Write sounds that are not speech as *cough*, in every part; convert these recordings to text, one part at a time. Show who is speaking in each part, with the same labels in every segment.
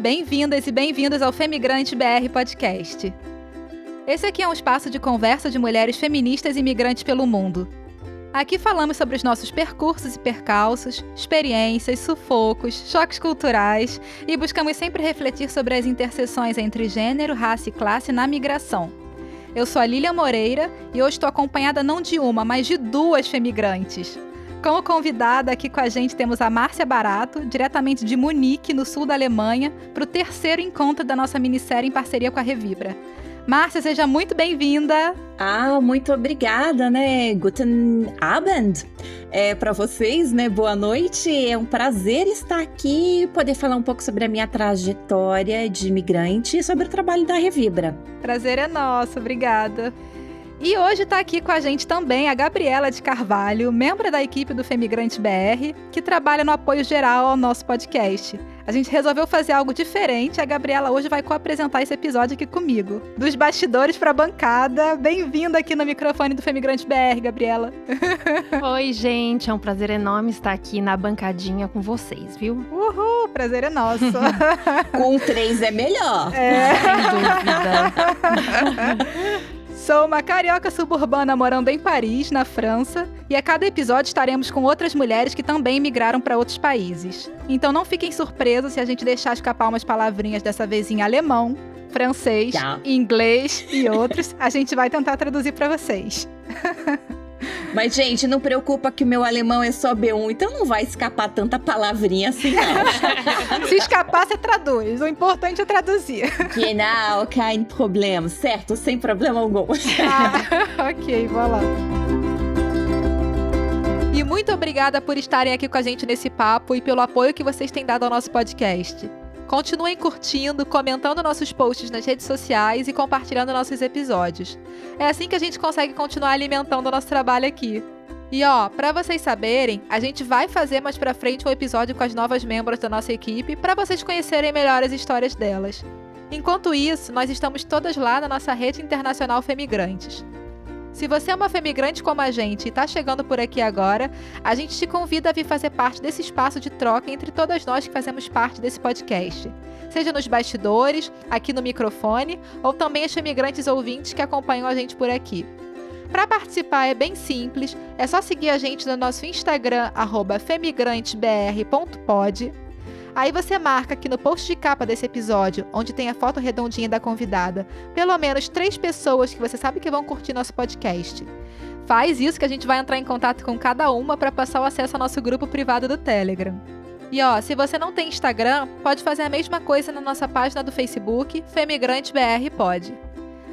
Speaker 1: bem-vindas e bem-vindos ao Femigrante BR Podcast. Esse aqui é um espaço de conversa de mulheres feministas e migrantes pelo mundo. Aqui falamos sobre os nossos percursos e percalços, experiências, sufocos, choques culturais e buscamos sempre refletir sobre as interseções entre gênero, raça e classe na migração. Eu sou a Lília Moreira e hoje estou acompanhada não de uma, mas de duas femigrantes. Como convidada aqui com a gente temos a Márcia Barato, diretamente de Munique, no sul da Alemanha, para o terceiro encontro da nossa minissérie em parceria com a Revibra. Márcia, seja muito bem-vinda.
Speaker 2: Ah, muito obrigada, né? Guten Abend. É, para vocês, né? Boa noite. É um prazer estar aqui e poder falar um pouco sobre a minha trajetória de imigrante e sobre o trabalho da Revibra.
Speaker 1: Prazer é nosso, obrigada. E hoje está aqui com a gente também a Gabriela de Carvalho, membro da equipe do Femigrante BR, que trabalha no apoio geral ao nosso podcast. A gente resolveu fazer algo diferente. A Gabriela hoje vai co-apresentar esse episódio aqui comigo. Dos bastidores para a bancada. Bem-vinda aqui no microfone do Femigrante BR, Gabriela. *laughs*
Speaker 3: Oi, gente. É um prazer enorme estar aqui na bancadinha com vocês, viu?
Speaker 1: Uhul, prazer é nosso. *laughs*
Speaker 2: com três é melhor.
Speaker 3: É. Sem dúvida. *laughs*
Speaker 1: Sou uma carioca suburbana morando em Paris, na França, e a cada episódio estaremos com outras mulheres que também migraram para outros países. Então não fiquem surpresos se a gente deixar escapar umas palavrinhas dessa vez em alemão, francês, inglês e outros. A gente vai tentar traduzir para vocês. *laughs*
Speaker 2: Mas, gente, não preocupa que o meu alemão é só B1, então não vai escapar tanta palavrinha assim, não. *laughs*
Speaker 1: Se escapar, você traduz. O importante é traduzir.
Speaker 2: Genau, kein Problem. Certo, sem problema algum.
Speaker 1: Ah, *laughs* ok, vou lá. E muito obrigada por estarem aqui com a gente nesse papo e pelo apoio que vocês têm dado ao nosso podcast. Continuem curtindo, comentando nossos posts nas redes sociais e compartilhando nossos episódios. É assim que a gente consegue continuar alimentando o nosso trabalho aqui. E ó, para vocês saberem, a gente vai fazer mais para frente um episódio com as novas membros da nossa equipe para vocês conhecerem melhor as histórias delas. Enquanto isso, nós estamos todas lá na nossa rede internacional Femigrantes. Se você é uma femigrante como a gente e está chegando por aqui agora, a gente te convida a vir fazer parte desse espaço de troca entre todas nós que fazemos parte desse podcast. Seja nos bastidores, aqui no microfone, ou também as femigrantes ouvintes que acompanham a gente por aqui. Para participar é bem simples, é só seguir a gente no nosso Instagram, femigrantebr.pod Aí você marca aqui no post de capa desse episódio, onde tem a foto redondinha da convidada, pelo menos três pessoas que você sabe que vão curtir nosso podcast. Faz isso que a gente vai entrar em contato com cada uma para passar o acesso ao nosso grupo privado do Telegram. E ó, se você não tem Instagram, pode fazer a mesma coisa na nossa página do Facebook, Femigrante BR Pode.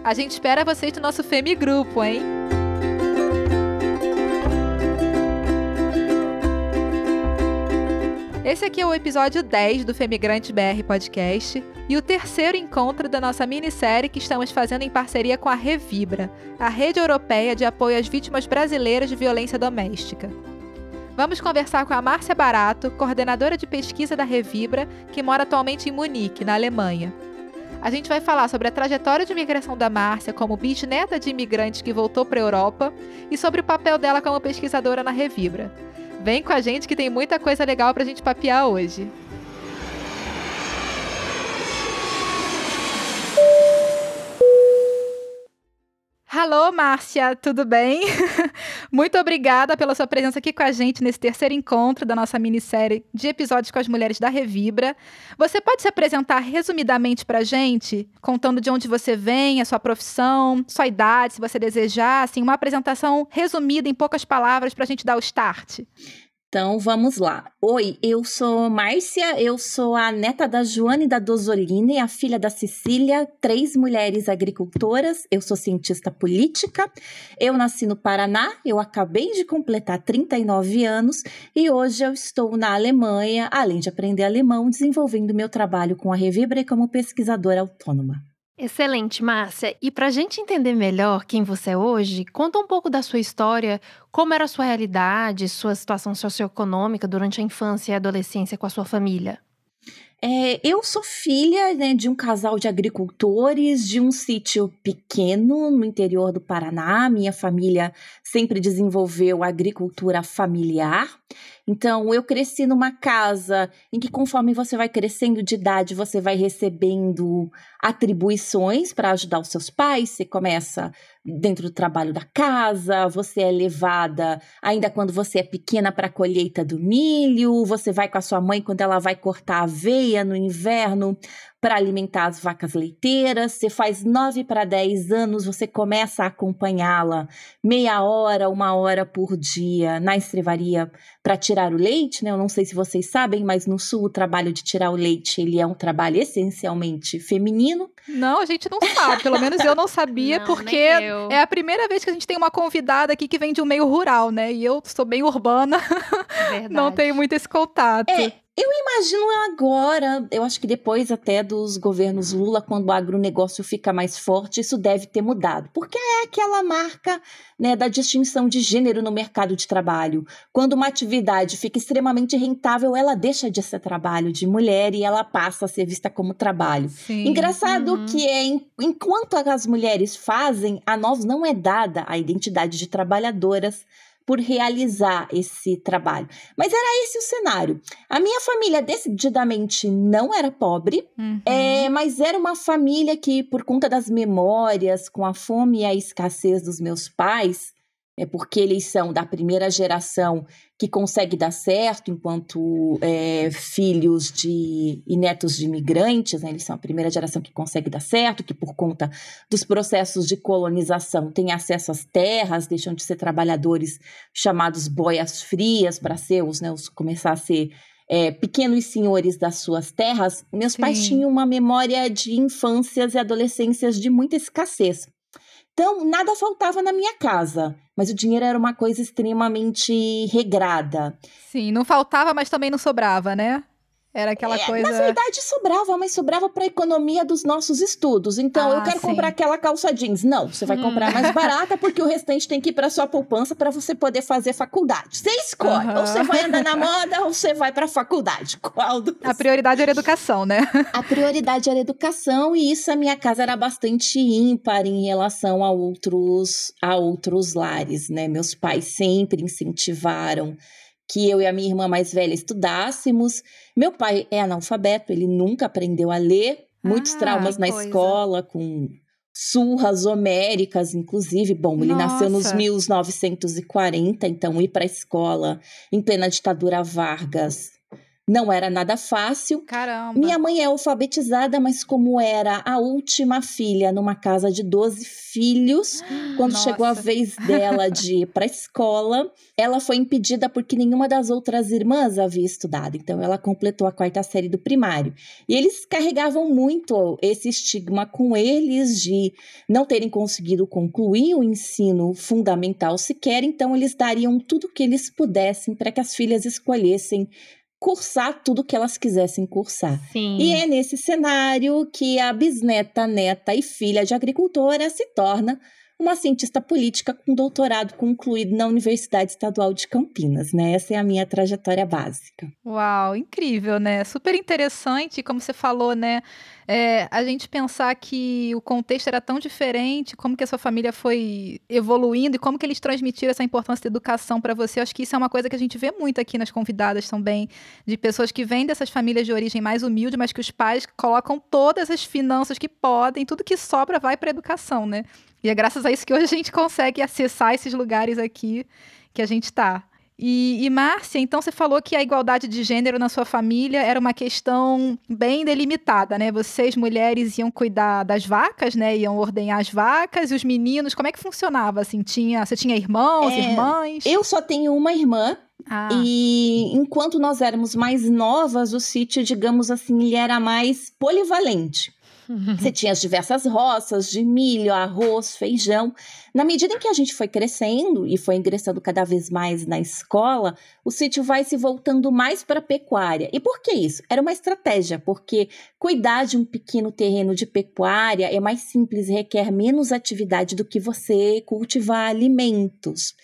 Speaker 1: A gente espera vocês no nosso Femigrupo, hein? Esse aqui é o episódio 10 do Femigrante BR Podcast e o terceiro encontro da nossa minissérie que estamos fazendo em parceria com a Revibra, a rede europeia de apoio às vítimas brasileiras de violência doméstica. Vamos conversar com a Márcia Barato, coordenadora de pesquisa da Revibra, que mora atualmente em Munique, na Alemanha. A gente vai falar sobre a trajetória de imigração da Márcia como bisneta de imigrantes que voltou para a Europa e sobre o papel dela como pesquisadora na Revibra. Vem com a gente que tem muita coisa legal pra gente papear hoje. Alô, Márcia, tudo bem? *laughs* Muito obrigada pela sua presença aqui com a gente nesse terceiro encontro da nossa minissérie de episódios com as mulheres da Revibra. Você pode se apresentar resumidamente para a gente, contando de onde você vem, a sua profissão, sua idade, se você desejar, assim, uma apresentação resumida em poucas palavras para a gente dar o start?
Speaker 2: Então vamos lá. Oi, eu sou Márcia, eu sou a neta da Joane da Dozolini, a filha da Cecília, três mulheres agricultoras. Eu sou cientista política. Eu nasci no Paraná, eu acabei de completar 39 anos e hoje eu estou na Alemanha, além de aprender alemão, desenvolvendo meu trabalho com a Revibre como pesquisadora autônoma.
Speaker 3: Excelente, Márcia. E para a gente entender melhor quem você é hoje, conta um pouco da sua história, como era a sua realidade, sua situação socioeconômica durante a infância e adolescência com a sua família.
Speaker 2: É, eu sou filha né, de um casal de agricultores de um sítio pequeno no interior do Paraná. Minha família sempre desenvolveu agricultura familiar. Então, eu cresci numa casa em que, conforme você vai crescendo de idade, você vai recebendo atribuições para ajudar os seus pais. Você começa dentro do trabalho da casa, você é levada ainda quando você é pequena para a colheita do milho, você vai com a sua mãe quando ela vai cortar aveia no inverno para alimentar as vacas leiteiras. Você faz 9 para 10 anos, você começa a acompanhá-la meia hora, uma hora por dia na estrevaria para tirar o leite, né? Eu não sei se vocês sabem, mas no sul o trabalho de tirar o leite, ele é um trabalho essencialmente feminino.
Speaker 1: Não, a gente não sabe, pelo menos eu não sabia,
Speaker 3: Não,
Speaker 1: porque é a primeira vez que a gente tem uma convidada aqui que vem de um meio rural, né? E eu sou bem urbana, *laughs*
Speaker 3: Verdade.
Speaker 1: não tenho muito esse contato.
Speaker 2: É, eu imagino agora, eu acho que depois até dos governos Lula, quando o agronegócio fica mais forte, isso deve ter mudado. Porque é aquela marca né, da distinção de gênero no mercado de trabalho. Quando uma atividade fica extremamente rentável, ela deixa de ser trabalho de mulher e ela passa a ser vista como trabalho.
Speaker 1: Sim.
Speaker 2: Engraçado
Speaker 3: Uhum.
Speaker 2: que é en- enquanto as mulheres fazem, a nós não é dada a identidade de trabalhadoras por realizar esse trabalho. Mas era esse o cenário. A minha família decididamente não era pobre,
Speaker 1: Uhum.
Speaker 2: é, mas era uma família que, por conta das memórias, com a fome e a escassez dos meus pais, é porque eles são da primeira geração que consegue dar certo enquanto é, filhos de e netos de imigrantes, né? eles são a primeira geração que consegue dar certo, que por conta dos processos de colonização tem acesso às terras, deixam de ser trabalhadores chamados boias frias para ser os, né, os começar a ser é, pequenos senhores das suas terras, meus pais
Speaker 1: Sim.
Speaker 2: tinham uma memória de infâncias e adolescências de muita escassez. Então, nada faltava na minha casa, mas o dinheiro era uma coisa extremamente regrada.
Speaker 1: Sim, não faltava, mas também não sobrava, né? Era aquela
Speaker 2: É,
Speaker 1: coisa.
Speaker 2: Na verdade, sobrava, mas sobrava para a economia dos nossos estudos. Então, eu
Speaker 1: Ah,
Speaker 2: quero
Speaker 1: sim.
Speaker 2: comprar aquela calça jeans. Não, você vai
Speaker 3: Hum.
Speaker 2: comprar mais *laughs* barata porque o restante tem que ir para sua poupança para você poder fazer faculdade. Você escolhe,
Speaker 1: Aham.
Speaker 2: ou você vai andar na moda ou você vai para a faculdade. *laughs* Qual dos
Speaker 1: A prioridade era a educação, né?
Speaker 2: a prioridade era a educação e isso a minha casa era bastante ímpar em relação a outros a outros lares, né? Meus pais sempre incentivaram que eu e a minha irmã mais velha estudássemos. Meu pai é analfabeto, ele nunca aprendeu a ler, muitos
Speaker 1: Ah,
Speaker 2: traumas na
Speaker 3: coisa.
Speaker 2: escola com surras homéricas, inclusive. Bom, ele nasceu nos
Speaker 1: Nossa.
Speaker 2: 1940, então ir para a escola em plena ditadura Vargas não era nada fácil.
Speaker 1: Caramba.
Speaker 2: Minha mãe é alfabetizada, mas como era a última filha numa casa de 12 filhos, quando
Speaker 1: Nossa.
Speaker 2: chegou a vez dela de ir para a escola, ela foi impedida porque nenhuma das outras irmãs havia estudado. Então ela completou a quarta série do primário. E eles carregavam muito esse estigma com eles de não terem conseguido concluir o ensino fundamental sequer, então eles dariam tudo o que eles pudessem para que as filhas escolhessem cursar tudo que elas quisessem cursar.
Speaker 3: Sim.
Speaker 2: E é nesse cenário que a bisneta, neta e filha de agricultora se torna uma cientista política com doutorado concluído na Universidade Estadual de Campinas, né? Essa é a minha trajetória básica.
Speaker 1: Uau, incrível, né? Super interessante, como você falou, né? É, a gente pensar que o contexto era tão diferente, como que a sua família foi evoluindo e como que eles transmitiram essa importância da educação para você. Eu acho que isso é uma coisa que a gente vê muito aqui nas convidadas também, de pessoas que vêm dessas famílias de origem mais humilde, mas que os pais colocam todas as finanças que podem, tudo que sobra vai para educação, né? E é graças a isso que hoje a gente consegue acessar esses lugares aqui que a gente está. E, e Márcia, então você falou que a igualdade de gênero na sua família era uma questão bem delimitada, né? Vocês, mulheres, iam cuidar das vacas, né? Iam ordenhar as vacas e os meninos, como é que funcionava? Assim, tinha, você tinha irmãos,
Speaker 2: É,
Speaker 1: irmãs?
Speaker 2: Eu só tenho uma irmã
Speaker 1: Ah,
Speaker 2: e enquanto nós éramos mais novas, o sítio, digamos assim, ele era mais polivalente. Você tinha as diversas roças de milho, arroz, feijão. Na medida em que a gente foi crescendo e foi ingressando cada vez mais na escola, o sítio vai se voltando mais para a pecuária. E por que isso? Era uma estratégia, porque cuidar de um pequeno terreno de pecuária é mais simples, requer menos atividade do que você cultivar alimentos.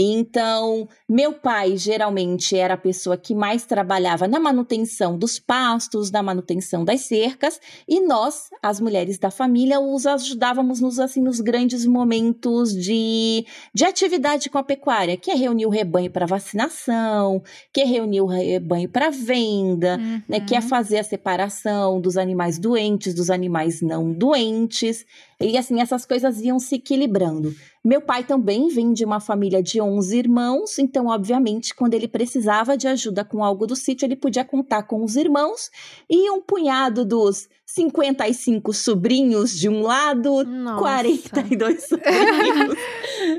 Speaker 2: Então, meu pai geralmente era a pessoa que mais trabalhava na manutenção dos pastos, na manutenção das cercas, e nós, as mulheres da família, os ajudávamos nos assim nos grandes momentos de, de atividade com a pecuária, que é reunir o rebanho para vacinação, que é reunir o rebanho para venda, uhum. né, que é uhum. fazer a separação dos animais doentes dos animais não doentes. E assim, essas coisas iam se equilibrando. Meu pai também vem de uma família de 11 irmãos, então, obviamente, quando ele precisava de ajuda com algo do sítio, ele podia contar com os irmãos e um punhado dos 55 sobrinhos de um lado, Nossa. 42 *laughs* sobrinhos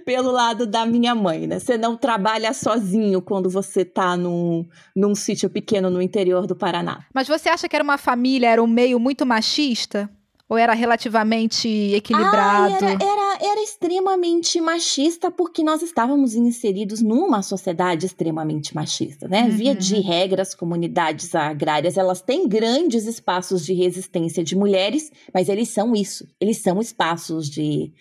Speaker 2: pelo lado da minha mãe, né? Você não trabalha sozinho quando você tá num, num sítio pequeno no interior do Paraná.
Speaker 1: Mas você acha que era uma família, era um meio muito machista? Ou era relativamente equilibrado?
Speaker 2: Ah, era, era, era, extremamente machista, porque nós estávamos inseridos numa sociedade extremamente machista, né? Uhum. Via de regras, comunidades agrárias, elas têm grandes espaços de resistência de mulheres, mas eles são isso, eles são espaços de,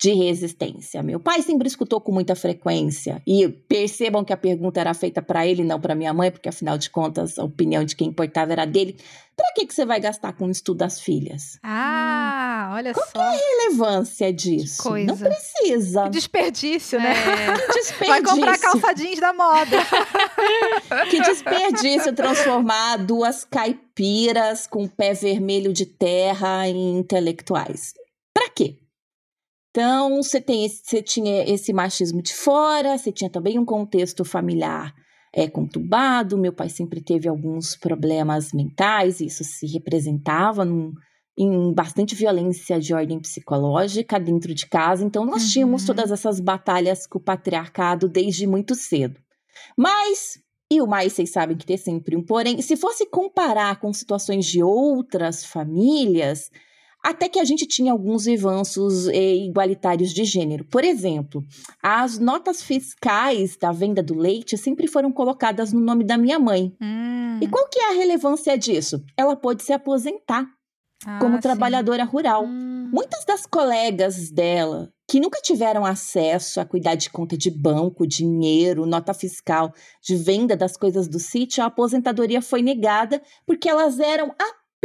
Speaker 2: de resistência. Meu pai sempre escutou com muita frequência e percebam que a pergunta era feita para ele, não para minha mãe, porque afinal de contas a opinião de quem importava era dele. Para que que você vai gastar com o estudo das filhas?
Speaker 1: Ah, olha
Speaker 2: Qual
Speaker 1: só.
Speaker 2: Qual é a relevância disso?
Speaker 1: Que coisa.
Speaker 2: Não precisa.
Speaker 1: Que desperdício, né?
Speaker 2: É. *laughs* Que desperdício.
Speaker 1: Vai comprar calça jeans da moda. *laughs*
Speaker 2: que desperdício transformar duas caipiras com pé vermelho de terra em intelectuais. Então, você, tem esse, você tinha esse machismo de fora, você tinha também um contexto familiar é, conturbado. Meu pai sempre teve alguns problemas mentais, e isso se representava num, em bastante violência de ordem psicológica dentro de casa. Então, nós uhum. tínhamos todas essas batalhas com o patriarcado desde muito cedo. Mas e o mais, vocês sabem que tem sempre um porém. Se fosse comparar com situações de outras famílias, até que a gente tinha alguns avanços eh, igualitários de gênero. Por exemplo, as notas fiscais da venda do leite sempre foram colocadas no nome da minha mãe. Hum. E qual que é a relevância disso? Ela pôde se aposentar ah, como sim. trabalhadora rural. Hum. Muitas das colegas dela que nunca tiveram acesso a cuidar de conta de banco, dinheiro, nota fiscal, de venda das coisas do sítio, a aposentadoria foi negada porque elas eram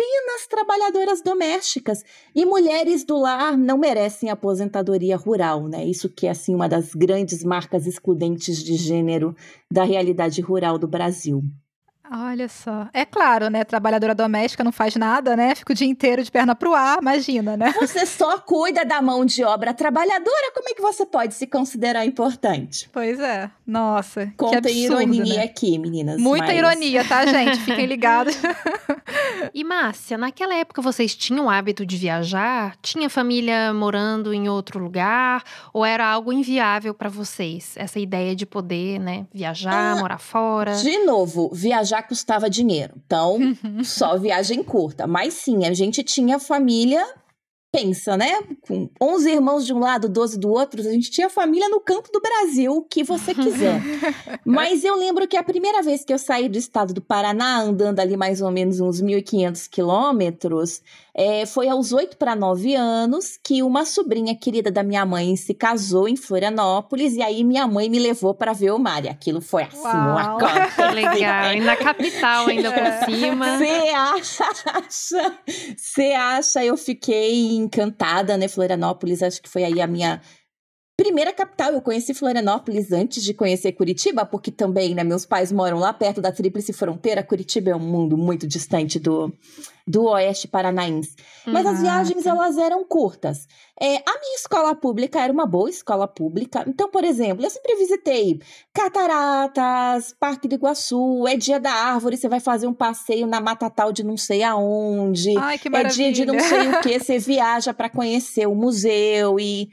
Speaker 2: apenas trabalhadoras domésticas. E mulheres do lar não merecem aposentadoria rural, né? Isso que é assim uma das grandes marcas excludentes de gênero da realidade rural do Brasil.
Speaker 1: Olha só. É claro, né? Trabalhadora doméstica não faz nada, né? Fica o dia inteiro de perna pro ar, imagina, né?
Speaker 2: Você só cuida da mão de obra trabalhadora, como é que você pode se considerar importante?
Speaker 1: Pois é. Nossa.
Speaker 2: Conta
Speaker 1: que absurdo,
Speaker 2: ironia
Speaker 1: né?
Speaker 2: aqui, meninas.
Speaker 1: Muita
Speaker 2: mas...
Speaker 1: ironia, tá, gente? Fiquem *laughs* ligados.
Speaker 3: e Márcia, naquela época vocês tinham o hábito de viajar? Tinha família morando em outro lugar? Ou era algo inviável para vocês? Essa ideia de poder, né, viajar, ah, morar fora?
Speaker 2: De novo, viajar custava dinheiro. Então, uhum. só viagem curta. Mas sim, a gente tinha família pensa, né? Com 11 irmãos de um lado, 12 do outro, a gente tinha família no campo do Brasil, o que você quiser. *laughs* Mas eu lembro que a primeira vez que eu saí do estado do Paraná, andando ali mais ou menos uns 1.500 quilômetros, é, foi aos 8 para 9 anos que uma sobrinha querida da minha mãe se casou em Florianópolis, e aí minha mãe me levou para ver o mar. E aquilo foi assim, Uau. uma coisa. *laughs*
Speaker 3: Legal. E na capital ainda por é. cima.
Speaker 2: Você acha? Você acha? Eu fiquei encantada, né? Florianópolis, acho que foi aí a minha primeira capital. Eu conheci Florianópolis antes de conhecer Curitiba, porque também, né, meus pais moram lá perto da Tríplice Fronteira. Curitiba é um mundo muito distante do, do oeste paranaense. Mas as viagens, elas eram curtas. É, a minha escola pública era uma boa escola pública. Então, por exemplo, eu sempre visitei Cataratas, Parque do Iguaçu, é dia da árvore, você vai fazer um passeio na Mata Tal de não sei aonde.
Speaker 1: Ai, que
Speaker 2: maravilha. É dia de não sei o que, *laughs* você viaja para conhecer o museu e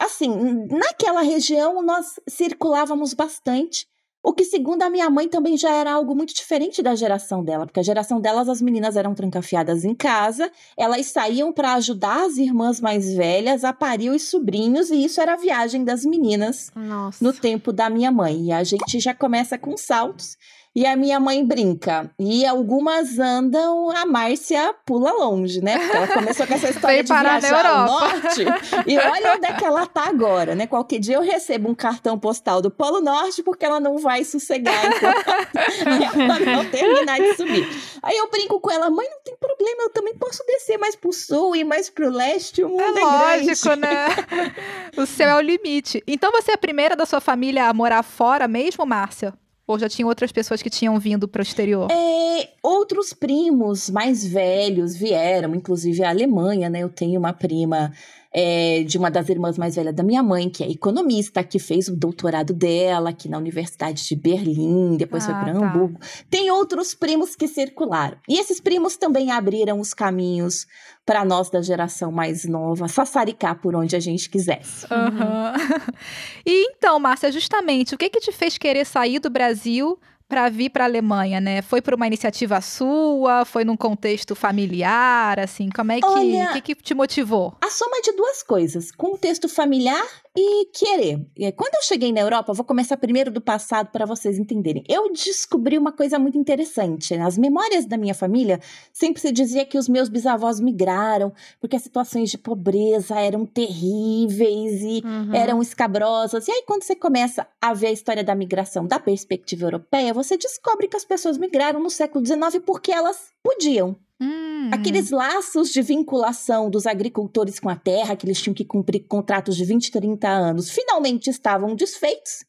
Speaker 2: assim, naquela região nós circulávamos bastante. O que, segundo a minha mãe, também já era algo muito diferente da geração dela, porque a geração delas, as meninas eram trancafiadas em casa, elas saíam para ajudar as irmãs mais velhas a parir os sobrinhos, e isso era a viagem das meninas
Speaker 3: Nossa.
Speaker 2: no tempo da minha mãe. E a gente já começa com saltos E a minha mãe brinca. E algumas andam, a Márcia pula longe, né? Porque ela começou com essa *laughs* história de viajar ao norte. E olha onde é que ela tá agora, né? Qualquer dia eu recebo um cartão postal do Polo Norte porque ela não vai sossegar enquanto *laughs* ela não terminar de subir. Aí eu brinco com ela, mãe, não tem problema, eu também posso descer mais pro sul e mais pro leste, o mundo é, é
Speaker 1: lógico,
Speaker 2: grande.
Speaker 1: né? o céu é o limite. Então você é a primeira da sua família a morar fora mesmo, Márcia? Ou já tinha outras pessoas que tinham vindo para o exterior?
Speaker 2: É, outros primos mais velhos vieram, inclusive a Alemanha, né? Eu tenho uma prima é, de uma das irmãs mais velhas da minha mãe, que é economista, que fez o doutorado dela aqui na Universidade de Berlim, depois ah, foi para tá. Hamburgo. Tem outros primos que circularam. E esses primos também abriram os caminhos para nós da geração mais nova sassaricar por onde a gente quisesse.
Speaker 1: Uhum. *laughs* e então, Márcia, justamente, o que que te fez querer sair do Brasil para vir para a Alemanha, né? Foi por uma iniciativa sua? Foi num contexto familiar? Assim, como é que, Olha, que, que te motivou?
Speaker 2: A soma de duas coisas: contexto familiar e querer. Quando eu cheguei na Europa, vou começar primeiro do passado para vocês entenderem. Eu descobri uma coisa muito interessante. Nas memórias da minha família, sempre se dizia que os meus bisavós migraram porque as situações de pobreza eram terríveis e uhum. eram escabrosas. E aí, quando você começa a ver a história da migração da perspectiva europeia, você descobre que as pessoas migraram no século XIX porque elas podiam. Hum. Aqueles laços de vinculação dos agricultores com a terra, que eles tinham que cumprir contratos de 20, 30 anos, finalmente estavam desfeitos.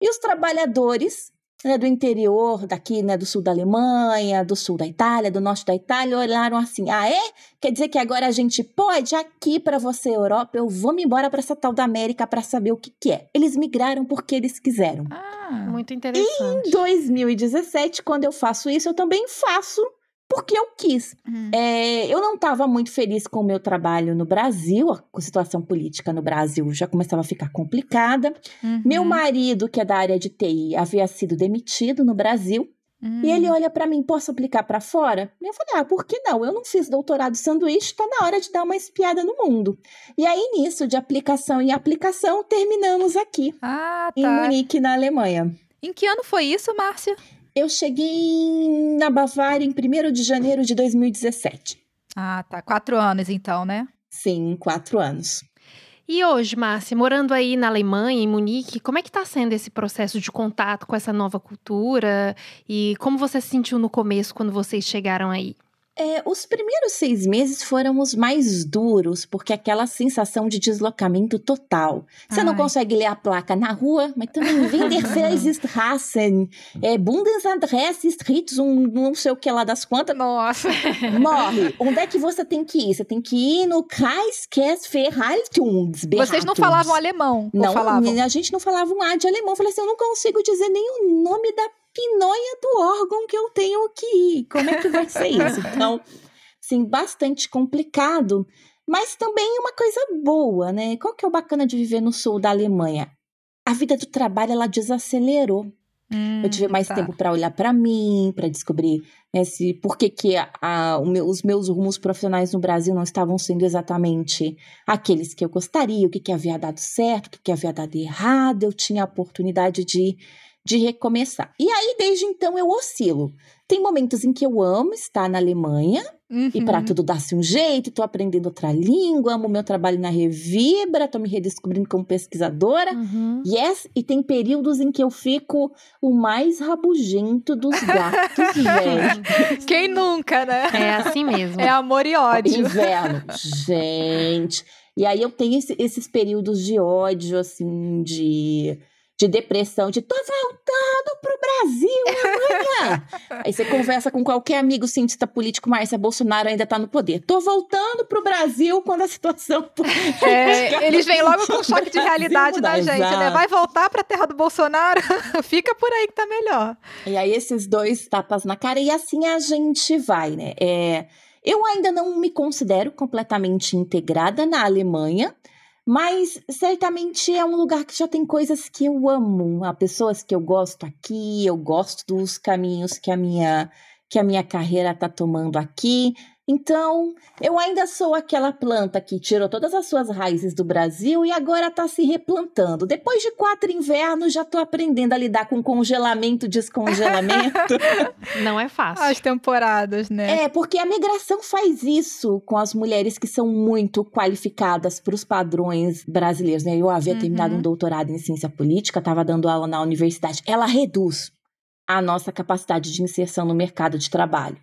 Speaker 2: E os trabalhadores né, do interior, daqui, né, do sul da Alemanha, do sul da Itália, do norte da Itália, olharam assim: ah, é? Quer dizer que agora a gente pode? Aqui para você, Europa, eu vou me embora para essa tal da América para saber o que, que é. Eles migraram porque eles quiseram.
Speaker 3: Ah, muito interessante.
Speaker 2: E em 2017, quando eu faço isso, eu também faço porque eu quis. Uhum. É, eu não estava muito feliz com o meu trabalho no Brasil, a situação política no Brasil já começava a ficar complicada. Uhum. Meu marido, que é da área de TI, havia sido demitido no Brasil. Uhum. E ele olha para mim, posso aplicar para fora? E eu falei, ah, por que não? Eu não fiz doutorado sanduíche, tá na hora de dar uma espiada no mundo. E aí, nisso, de aplicação em aplicação, terminamos aqui,
Speaker 1: ah, tá.
Speaker 2: em Munique, na Alemanha.
Speaker 1: Em que ano foi isso, Márcia?
Speaker 2: Eu cheguei na Bavária em 1 de janeiro de 2017.
Speaker 1: Ah, tá. Quatro anos, então, né?
Speaker 2: Sim, quatro anos.
Speaker 3: E hoje, Márcia, morando aí na Alemanha, em Munique, como é que está sendo esse processo de contato com essa nova cultura? E como você se sentiu no começo quando vocês chegaram aí?
Speaker 2: É, os primeiros seis meses foram os mais duros, porque aquela sensação de deslocamento total. Você Ai. não consegue ler a placa na rua, mas também Winterfelstrassen, *laughs* é, Bundesadresse Streets, um não sei o que lá das quantas.
Speaker 1: Nossa!
Speaker 2: Morre. Onde é que você tem que ir? Você tem que ir no Kreiskesverhaltungs.
Speaker 1: Vocês não falavam alemão?
Speaker 2: Não,
Speaker 1: falavam?
Speaker 2: a gente não falava um A de alemão. Eu falei assim, eu não consigo dizer nem o nome da pinóia do órgão que eu tenho que ir. Como é que vai ser *laughs* isso? Então, sim, bastante complicado, mas também uma coisa boa, né? Qual que é o bacana de viver no sul da Alemanha? A vida do trabalho ela desacelerou. Hum, eu tive mais tá. tempo para olhar para mim, para descobrir né, se, por que, que a, a, meu, os meus rumos profissionais no Brasil não estavam sendo exatamente aqueles que eu gostaria, o que, que havia dado certo, o que, que havia dado errado. Eu tinha a oportunidade de de recomeçar. E aí, desde então, eu oscilo. Tem momentos em que eu amo estar na Alemanha uhum. e para tudo dar-se um jeito, estou aprendendo outra língua, amo meu trabalho na Revibra, estou me redescobrindo como pesquisadora. Uhum. Yes, e tem períodos em que eu fico o mais rabugento dos gatos *laughs* velhos.
Speaker 1: Quem nunca, né?
Speaker 3: É assim mesmo.
Speaker 1: É amor e ódio.
Speaker 2: Inverno. Gente. E aí eu tenho esse, esses períodos de ódio, assim, de de depressão, de tô voltando pro Brasil amanhã. *laughs* Aí você conversa com qualquer amigo cientista político, Márcia Bolsonaro ainda tá no poder. Tô voltando pro Brasil quando a situação
Speaker 1: é, Eles vêm logo com um choque de *laughs* realidade da gente, exato. né? Vai voltar pra terra do Bolsonaro? *laughs* Fica por aí que tá melhor.
Speaker 2: E aí esses dois tapas na cara e assim a gente vai, né? É, eu ainda não me considero completamente integrada na Alemanha, mas certamente é um lugar que já tem coisas que eu amo, há pessoas que eu gosto aqui, eu gosto dos caminhos que a minha que a minha carreira está tomando aqui. Então, eu ainda sou aquela planta que tirou todas as suas raízes do Brasil e agora está se replantando. Depois de quatro invernos, já estou aprendendo a lidar com congelamento, descongelamento. *laughs*
Speaker 3: Não é fácil.
Speaker 1: As temporadas, né?
Speaker 2: É, porque a migração faz isso com as mulheres que são muito qualificadas para os padrões brasileiros. Né? Eu havia uhum. terminado um doutorado em ciência política, estava dando aula na universidade. Ela reduz a nossa capacidade de inserção no mercado de trabalho.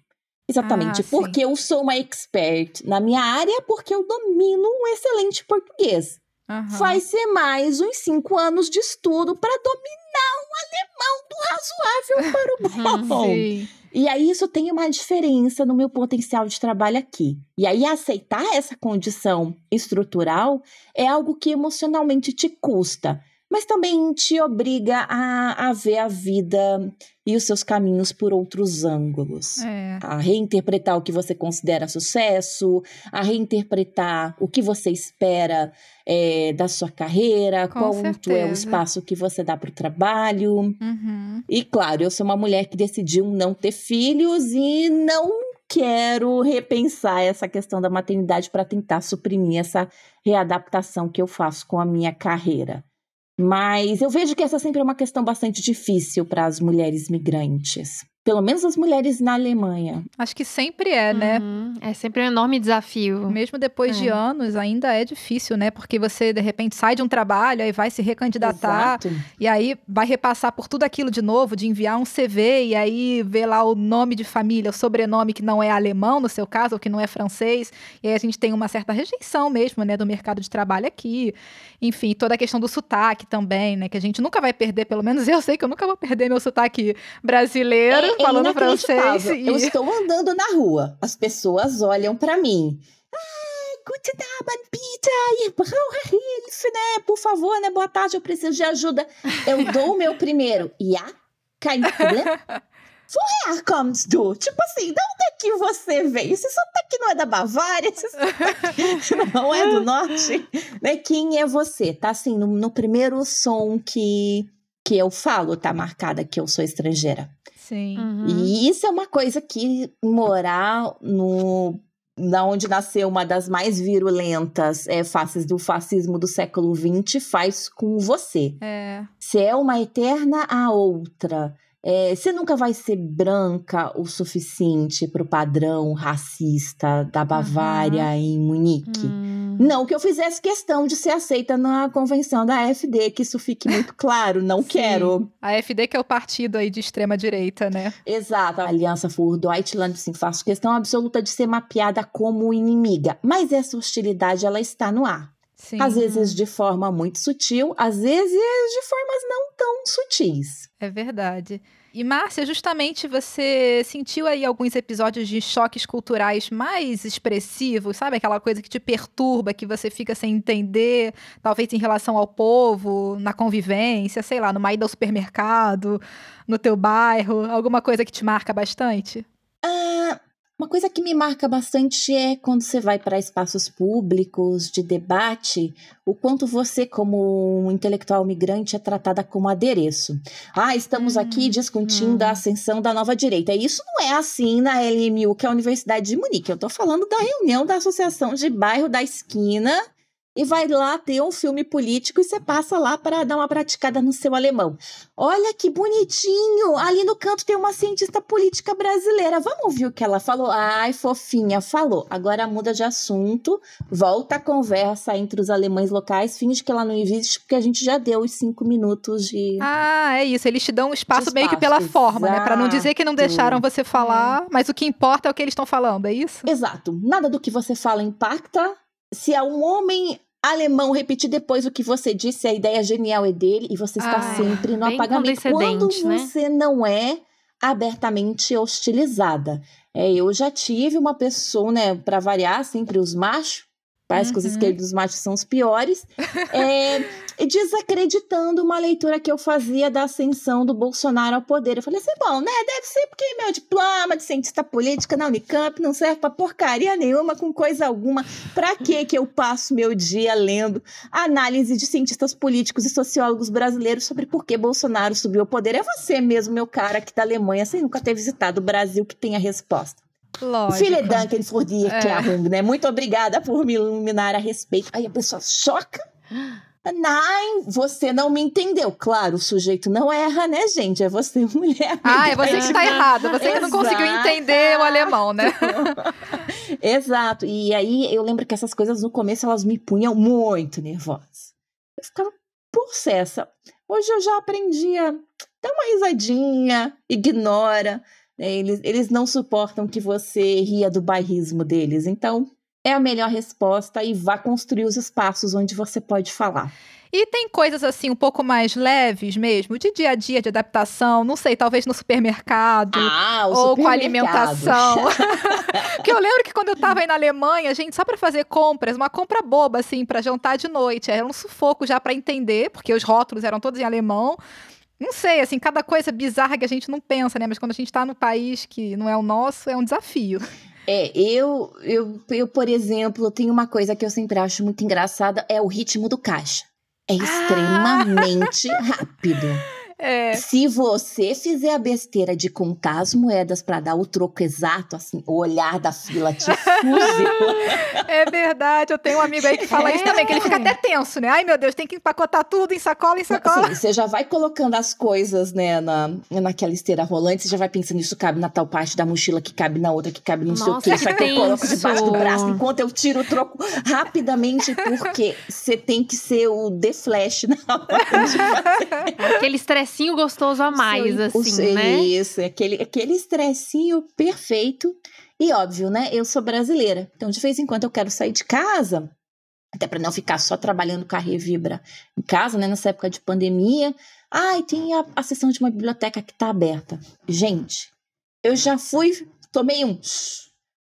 Speaker 2: Exatamente, ah, porque eu sou uma expert na minha área, porque eu domino um excelente português. Uhum. Vai ser mais uns cinco anos de estudo para dominar um alemão do razoável para o *laughs* bom. Sim. E aí isso tem uma diferença no meu potencial de trabalho aqui. E aí aceitar essa condição estrutural é algo que emocionalmente te custa mas também te obriga a, a ver a vida e os seus caminhos por outros ângulos. É. A reinterpretar o que você considera sucesso, a reinterpretar o que você espera é, da sua carreira, Com quanto certeza. é o espaço que você dá para o trabalho. Uhum. E claro, eu sou uma mulher que decidiu não ter filhos e não quero repensar essa questão da maternidade para tentar suprimir essa readaptação que eu faço com a minha carreira. Mas eu vejo que essa sempre é uma questão bastante difícil para as mulheres migrantes. Pelo menos as mulheres na Alemanha.
Speaker 1: Acho que sempre é, né?
Speaker 3: Uhum. É sempre um enorme desafio.
Speaker 1: Mesmo depois é. de anos, ainda é difícil, né? Porque você, de repente, sai de um trabalho, aí vai se recandidatar. Exato. E aí vai repassar por tudo aquilo de novo, de enviar um CV, e aí ver lá o nome de família, o sobrenome que não é alemão, no seu caso, ou que não é francês. E aí a gente tem uma certa rejeição mesmo, né? Do mercado de trabalho aqui. Enfim, toda a questão do sotaque também, né? Que a gente nunca vai perder, pelo menos eu sei que eu nunca vou perder meu sotaque brasileiro. É *laughs* falando francês.
Speaker 2: E... Eu estou andando na rua, as pessoas olham para mim. Ah, guten Abend, Peter, ich brauche Hilfe, né? Por favor, né? Boa tarde, eu preciso de ajuda. Eu dou o meu primeiro. *laughs* Ja, kein Problem. *laughs* Woher kommst du? Tipo assim, de onde é que você veio? Esse sotaque não é da Bavária? Esse sotaque não é do norte? Né? Quem é você? Tá assim, no, no primeiro som que, que eu falo, tá marcada que eu sou estrangeira.
Speaker 1: Sim.
Speaker 2: Uhum. E isso é uma coisa que morar no da onde nasceu uma das mais virulentas é, faces do fascismo do século XX faz com você.
Speaker 1: É.
Speaker 2: Se é uma eterna a outra. É, você nunca vai ser branca o suficiente para o padrão racista da Bavária uhum. em Munique. Uhum. Não que eu fizesse questão de ser aceita na convenção da AfD, que isso fique muito *laughs* claro, não Sim. quero.
Speaker 1: A AfD que é o partido aí de extrema direita, né?
Speaker 2: Exato, a Aliança for Deutschland, sim, faço questão absoluta de ser mapeada como inimiga, mas essa hostilidade ela está no ar. Sim. Às vezes de forma muito sutil, às vezes de formas não tão sutis.
Speaker 1: É verdade. E Márcia, justamente você sentiu aí alguns episódios de choques culturais mais expressivos, sabe? Aquela coisa que te perturba, que você fica sem entender, talvez em relação ao povo, na convivência, sei lá, numa ida ao supermercado, no teu bairro, alguma coisa que te marca bastante?
Speaker 2: Uh, uma coisa que me marca bastante é quando você vai para espaços públicos de debate, o quanto você, como um intelectual migrante, é tratada como adereço. Ah, estamos aqui hum, discutindo hum. a ascensão da nova direita. Isso não é assim na LMU, que é a Universidade de Munique. Eu estou falando da reunião da Associação de Bairro da Esquina e vai lá ter um filme político e você passa lá para dar uma praticada no seu alemão. Olha que bonitinho! Ali no canto tem uma cientista política brasileira. Vamos ouvir o que ela falou? Ai, fofinha, falou. Agora muda de assunto, volta a conversa entre os alemães locais, finge que ela não existe, porque a gente já deu os cinco minutos de.
Speaker 1: Ah, é isso. Eles te dão um espaço, espaço meio que pela forma, Exato. né? Para não dizer que não deixaram você falar, é. mas o que importa é o que eles estão falando, é isso?
Speaker 2: Exato. Nada do que você fala impacta se é um homem alemão repetir depois o que você disse, a ideia genial é dele e você está ah, sempre no apagamento quando né? você não é abertamente hostilizada. É, eu já tive uma pessoa, né, para variar, sempre os machos, Parece uhum. que os esquerdos machos são os piores. É, desacreditando uma leitura que eu fazia da ascensão do Bolsonaro ao poder. Eu falei assim, bom, né? Deve ser porque meu diploma de cientista política na Unicamp não serve pra porcaria nenhuma, com coisa alguma. Pra que que eu passo meu dia lendo análise de cientistas políticos e sociólogos brasileiros sobre por que Bolsonaro subiu ao poder? É você mesmo, meu cara, aqui da Alemanha, sem nunca ter visitado o Brasil, que tem a resposta.
Speaker 1: Lógico.
Speaker 2: Vielen Dank für die Erklärung, né? Muito obrigada por me iluminar a respeito. Aí a pessoa choca. Não, você não me entendeu. Claro, o sujeito não erra, né, gente? É você, *laughs* mulher.
Speaker 1: Ah, é você que está errado. Você que não conseguiu entender o alemão, né? *laughs*
Speaker 2: Exato. E aí eu lembro que essas coisas no começo elas me punham muito nervosa. Eu ficava possessa. Hoje eu já aprendi a dar uma risadinha, ignora. Né? Eles, eles não suportam que você ria do bairrismo deles. Então, é a melhor resposta e vá construir os espaços onde você pode falar.
Speaker 1: E tem coisas assim um pouco mais leves mesmo, de dia a dia, de adaptação, não sei, talvez no supermercado
Speaker 2: ah,
Speaker 1: ou supermercado. com alimentação. *laughs* Porque eu lembro que quando eu tava aí na Alemanha, gente, só para fazer compras, uma compra boba assim para jantar de noite, era um sufoco já para entender, porque os rótulos eram todos em alemão. Não sei, assim, cada coisa bizarra que a gente não pensa, né? Mas quando a gente tá no país que não é o nosso, é um desafio. *laughs*
Speaker 2: É, eu, eu, eu, por exemplo, tenho uma coisa que eu sempre acho muito engraçada, é o ritmo do caixa. É ah! extremamente ah! *laughs* rápido. É. Se você fizer a besteira de contar as moedas para dar o troco exato, assim, o olhar da fila te fuzila. *laughs*
Speaker 1: É verdade, eu tenho um amigo aí que fala é. isso também, que ele fica até tenso, né? Ai, meu Deus, tem que empacotar tudo em sacola, em sacola.
Speaker 2: Sim, você já vai colocando as coisas, né, na, naquela esteira rolante, você já vai pensando, isso cabe na tal parte da mochila, que cabe na outra, que cabe não sei o quê. Isso aqui eu coloco debaixo do braço, enquanto eu tiro o troco rapidamente, porque você tem que ser o The Flash na hora de *laughs*
Speaker 3: fazer. Aquele estresse estressinho gostoso a mais, assim, né?
Speaker 2: Isso, aquele, aquele estressinho perfeito. E óbvio, né? Eu sou brasileira. Então, de vez em quando eu quero sair de casa, até para não ficar só trabalhando com a Revibra em casa, né? Nessa época de pandemia. Ai, tem a, a sessão de uma biblioteca que tá aberta. Gente, eu já fui, tomei um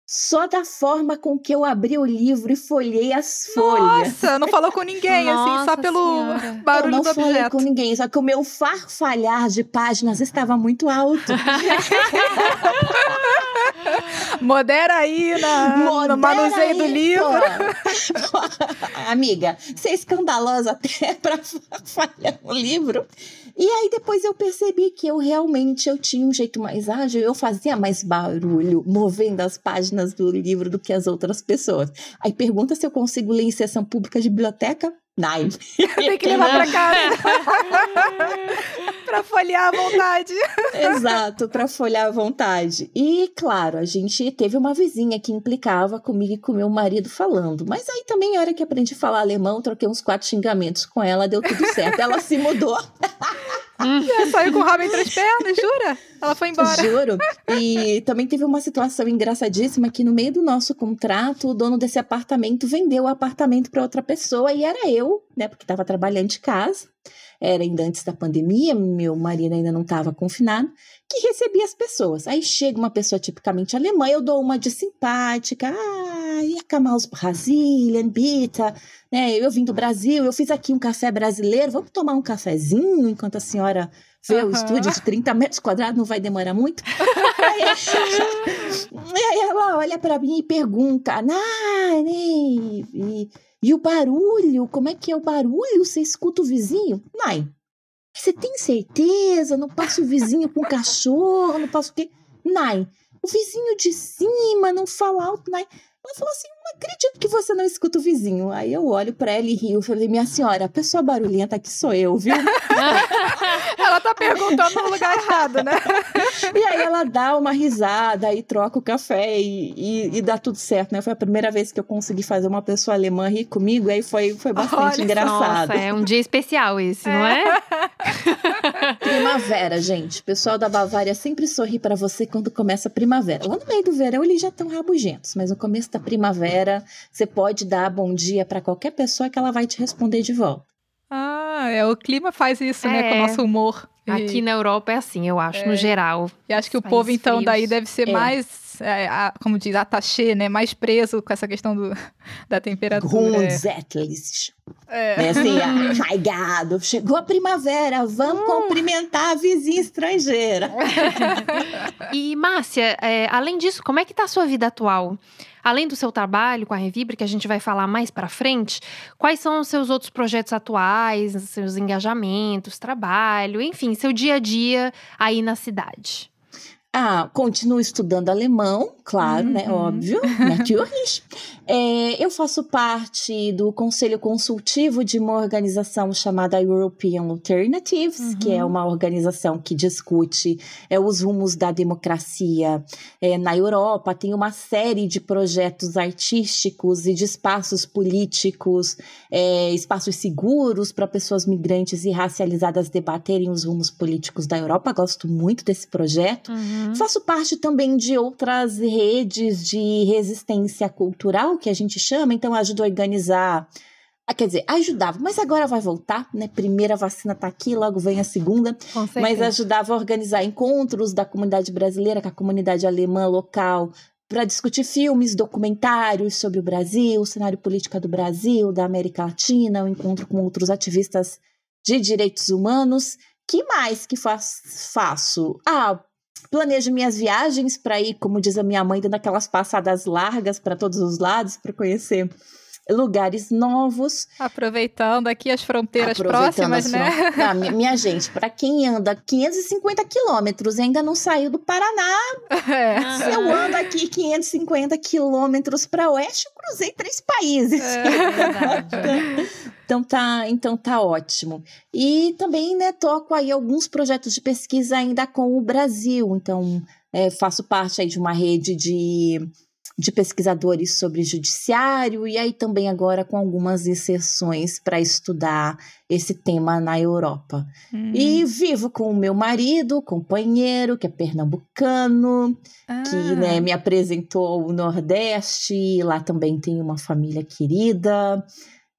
Speaker 2: só da forma com que eu abri o livro e folhei as folhas.
Speaker 1: Nossa, não falou com ninguém, assim, só pelo senhora. barulho
Speaker 2: eu não
Speaker 1: do objeto.
Speaker 2: falei com ninguém, só que o meu farfalhar de páginas estava muito alto. *laughs*
Speaker 1: Modera aí na, Modera no manuseio aí, do livro. *laughs*
Speaker 2: Amiga, você é escandalosa até *laughs* para falhar o livro. E aí depois eu percebi que eu realmente eu tinha um jeito mais ágil, eu fazia mais barulho movendo as páginas do livro do que as outras pessoas. Aí pergunta se eu consigo ler em sessão pública de biblioteca. Não. *laughs*
Speaker 1: Tem que levar para casa. Para folhear à vontade. *laughs*
Speaker 2: Exato, para folhear à vontade. E, claro, a gente teve uma vizinha que implicava comigo e com meu marido falando. Mas aí também, a hora que aprendi a falar alemão, troquei uns quatro xingamentos com ela, deu tudo certo. ela se mudou. *laughs*
Speaker 1: Hum. Saiu com o rabo entre as pernas, jura? Ela foi embora.
Speaker 2: Juro. *laughs* E também teve uma situação engraçadíssima que no meio do nosso contrato, o dono desse apartamento vendeu o apartamento para outra pessoa e era eu, né? Porque estava trabalhando de casa era ainda antes da pandemia, meu marido ainda não estava confinado, que recebia as pessoas. Aí chega uma pessoa tipicamente alemã, eu dou uma de simpática, ah, e a Brasilian, Bita, né? Eu vim do Brasil, eu fiz aqui um café brasileiro, vamos tomar um cafezinho enquanto a senhora vê uhum. o estúdio de 30 metros quadrados, não vai demorar muito. aí, *laughs* aí ela olha para mim e pergunta, ah, né? E, e o barulho, como é que é o barulho? Você escuta o vizinho? Nai, você tem certeza? Não passa o vizinho com o cachorro, não passa o quê? Nai, o vizinho de cima não fala alto, Nai. Ela falou assim: não acredito que você não escuta o vizinho. Aí eu olho para ela e rio. Falei: minha senhora, a pessoa barulhenta aqui sou eu, viu? *laughs*
Speaker 1: ela tá perguntando no lugar errado, né?
Speaker 2: e aí ela dá uma risada e troca o café e, e, e, dá tudo certo, né? Foi a primeira vez que eu consegui fazer uma pessoa alemã rir comigo. Aí foi, foi bastante Olha, engraçado.
Speaker 3: Nossa, é um dia especial esse, é. não é? *laughs*
Speaker 2: primavera, gente. O pessoal da Bavária sempre sorri para você quando começa a primavera. Lá no meio do verão eles já estão rabugentos, mas no começo da primavera, você pode dar bom dia para qualquer pessoa que ela vai te responder de volta.
Speaker 1: Ah, é, o clima faz isso, é. né, com o é. nosso humor.
Speaker 3: Aqui na Europa é assim, eu acho, é. no geral.
Speaker 1: E acho que o povo, então, frios. daí deve ser é. mais, é, a, como diz, ataché, né? Mais preso com essa questão do, *laughs* da temperatura.
Speaker 2: Grundsätzlich. É. é assim, *laughs* arraigado. Chegou a primavera, vamos hum. cumprimentar a vizinha estrangeira. *laughs*
Speaker 3: e, Márcia, é, além disso, como é que tá a sua vida atual? Além do seu trabalho com a Revibre, que a gente vai falar mais para frente, quais são os seus outros projetos atuais, seus engajamentos, trabalho, enfim, seu dia a dia aí na cidade?
Speaker 2: Ah, continuo estudando alemão, claro, né? uhum. né? Óbvio, *laughs* natürlich. É, eu faço parte do conselho consultivo de uma organização chamada European Alternatives, uhum. que é uhum. uma organização que discute é, os rumos da democracia é, na Europa. Tem uma série de projetos artísticos e de espaços políticos, é, espaços seguros para pessoas migrantes e racializadas debaterem os rumos políticos da Europa. Gosto muito desse projeto. Uhum. Faço parte também de outras redes de resistência cultural, que a gente chama, então ajudo a organizar. Ah, quer dizer, ajudava, mas agora vai voltar, né? Primeira vacina tá aqui, logo vem a segunda. Mas ajudava a organizar encontros da comunidade brasileira com a comunidade alemã local para discutir filmes, documentários sobre o Brasil, o cenário político do Brasil, da América Latina, o um encontro com outros ativistas de direitos humanos. Que mais que faz, faço? Ah, planejo minhas viagens para ir, como diz a minha mãe, dando aquelas passadas largas para todos os lados para conhecer lugares novos.
Speaker 1: Aproveitando aqui as fronteiras Aproveitando próximas, né?
Speaker 2: Ah, minha gente, para quem anda 550 quilômetros e ainda não saiu do Paraná, *laughs* é. se eu ando aqui 550 quilômetros para oeste, eu cruzei três países. É, *laughs* verdade. então tá, então tá ótimo. E também, né, toco aí alguns projetos de pesquisa ainda com o Brasil. Então, é, faço parte aí de uma rede de de pesquisadores sobre judiciário, e aí também agora com algumas exceções para estudar esse tema na Europa. Hum. E vivo com o meu marido, companheiro, que é pernambucano, ah. que né, me apresentou o Nordeste, lá também tem uma família querida.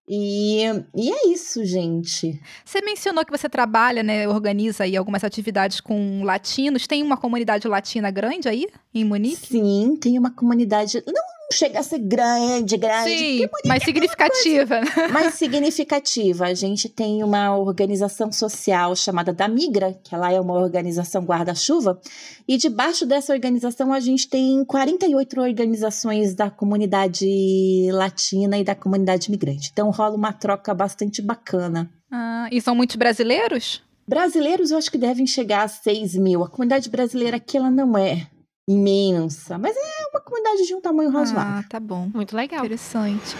Speaker 2: E, e é isso, gente.
Speaker 1: Você mencionou que você trabalha, né, organiza aí algumas atividades com latinos. Tem uma comunidade latina grande aí em Munique?
Speaker 2: Sim, tem uma comunidade. Não chega a ser grande, grande.
Speaker 1: Sim, mais é significativa.
Speaker 2: Coisa, mais significativa. A gente tem uma organização social chamada da Migra, que ela é uma organização guarda-chuva, e debaixo dessa organização a gente tem 48 organizações da comunidade latina e da comunidade migrante. Então rola uma troca bastante bacana.
Speaker 1: Ah, e são muitos brasileiros?
Speaker 2: Brasileiros eu acho que devem chegar a 6 mil. A comunidade brasileira aqui ela não é imensa, mas é uma comunidade de um tamanho razoável.
Speaker 1: Ah, tá bom.
Speaker 3: Muito legal.
Speaker 1: Interessante.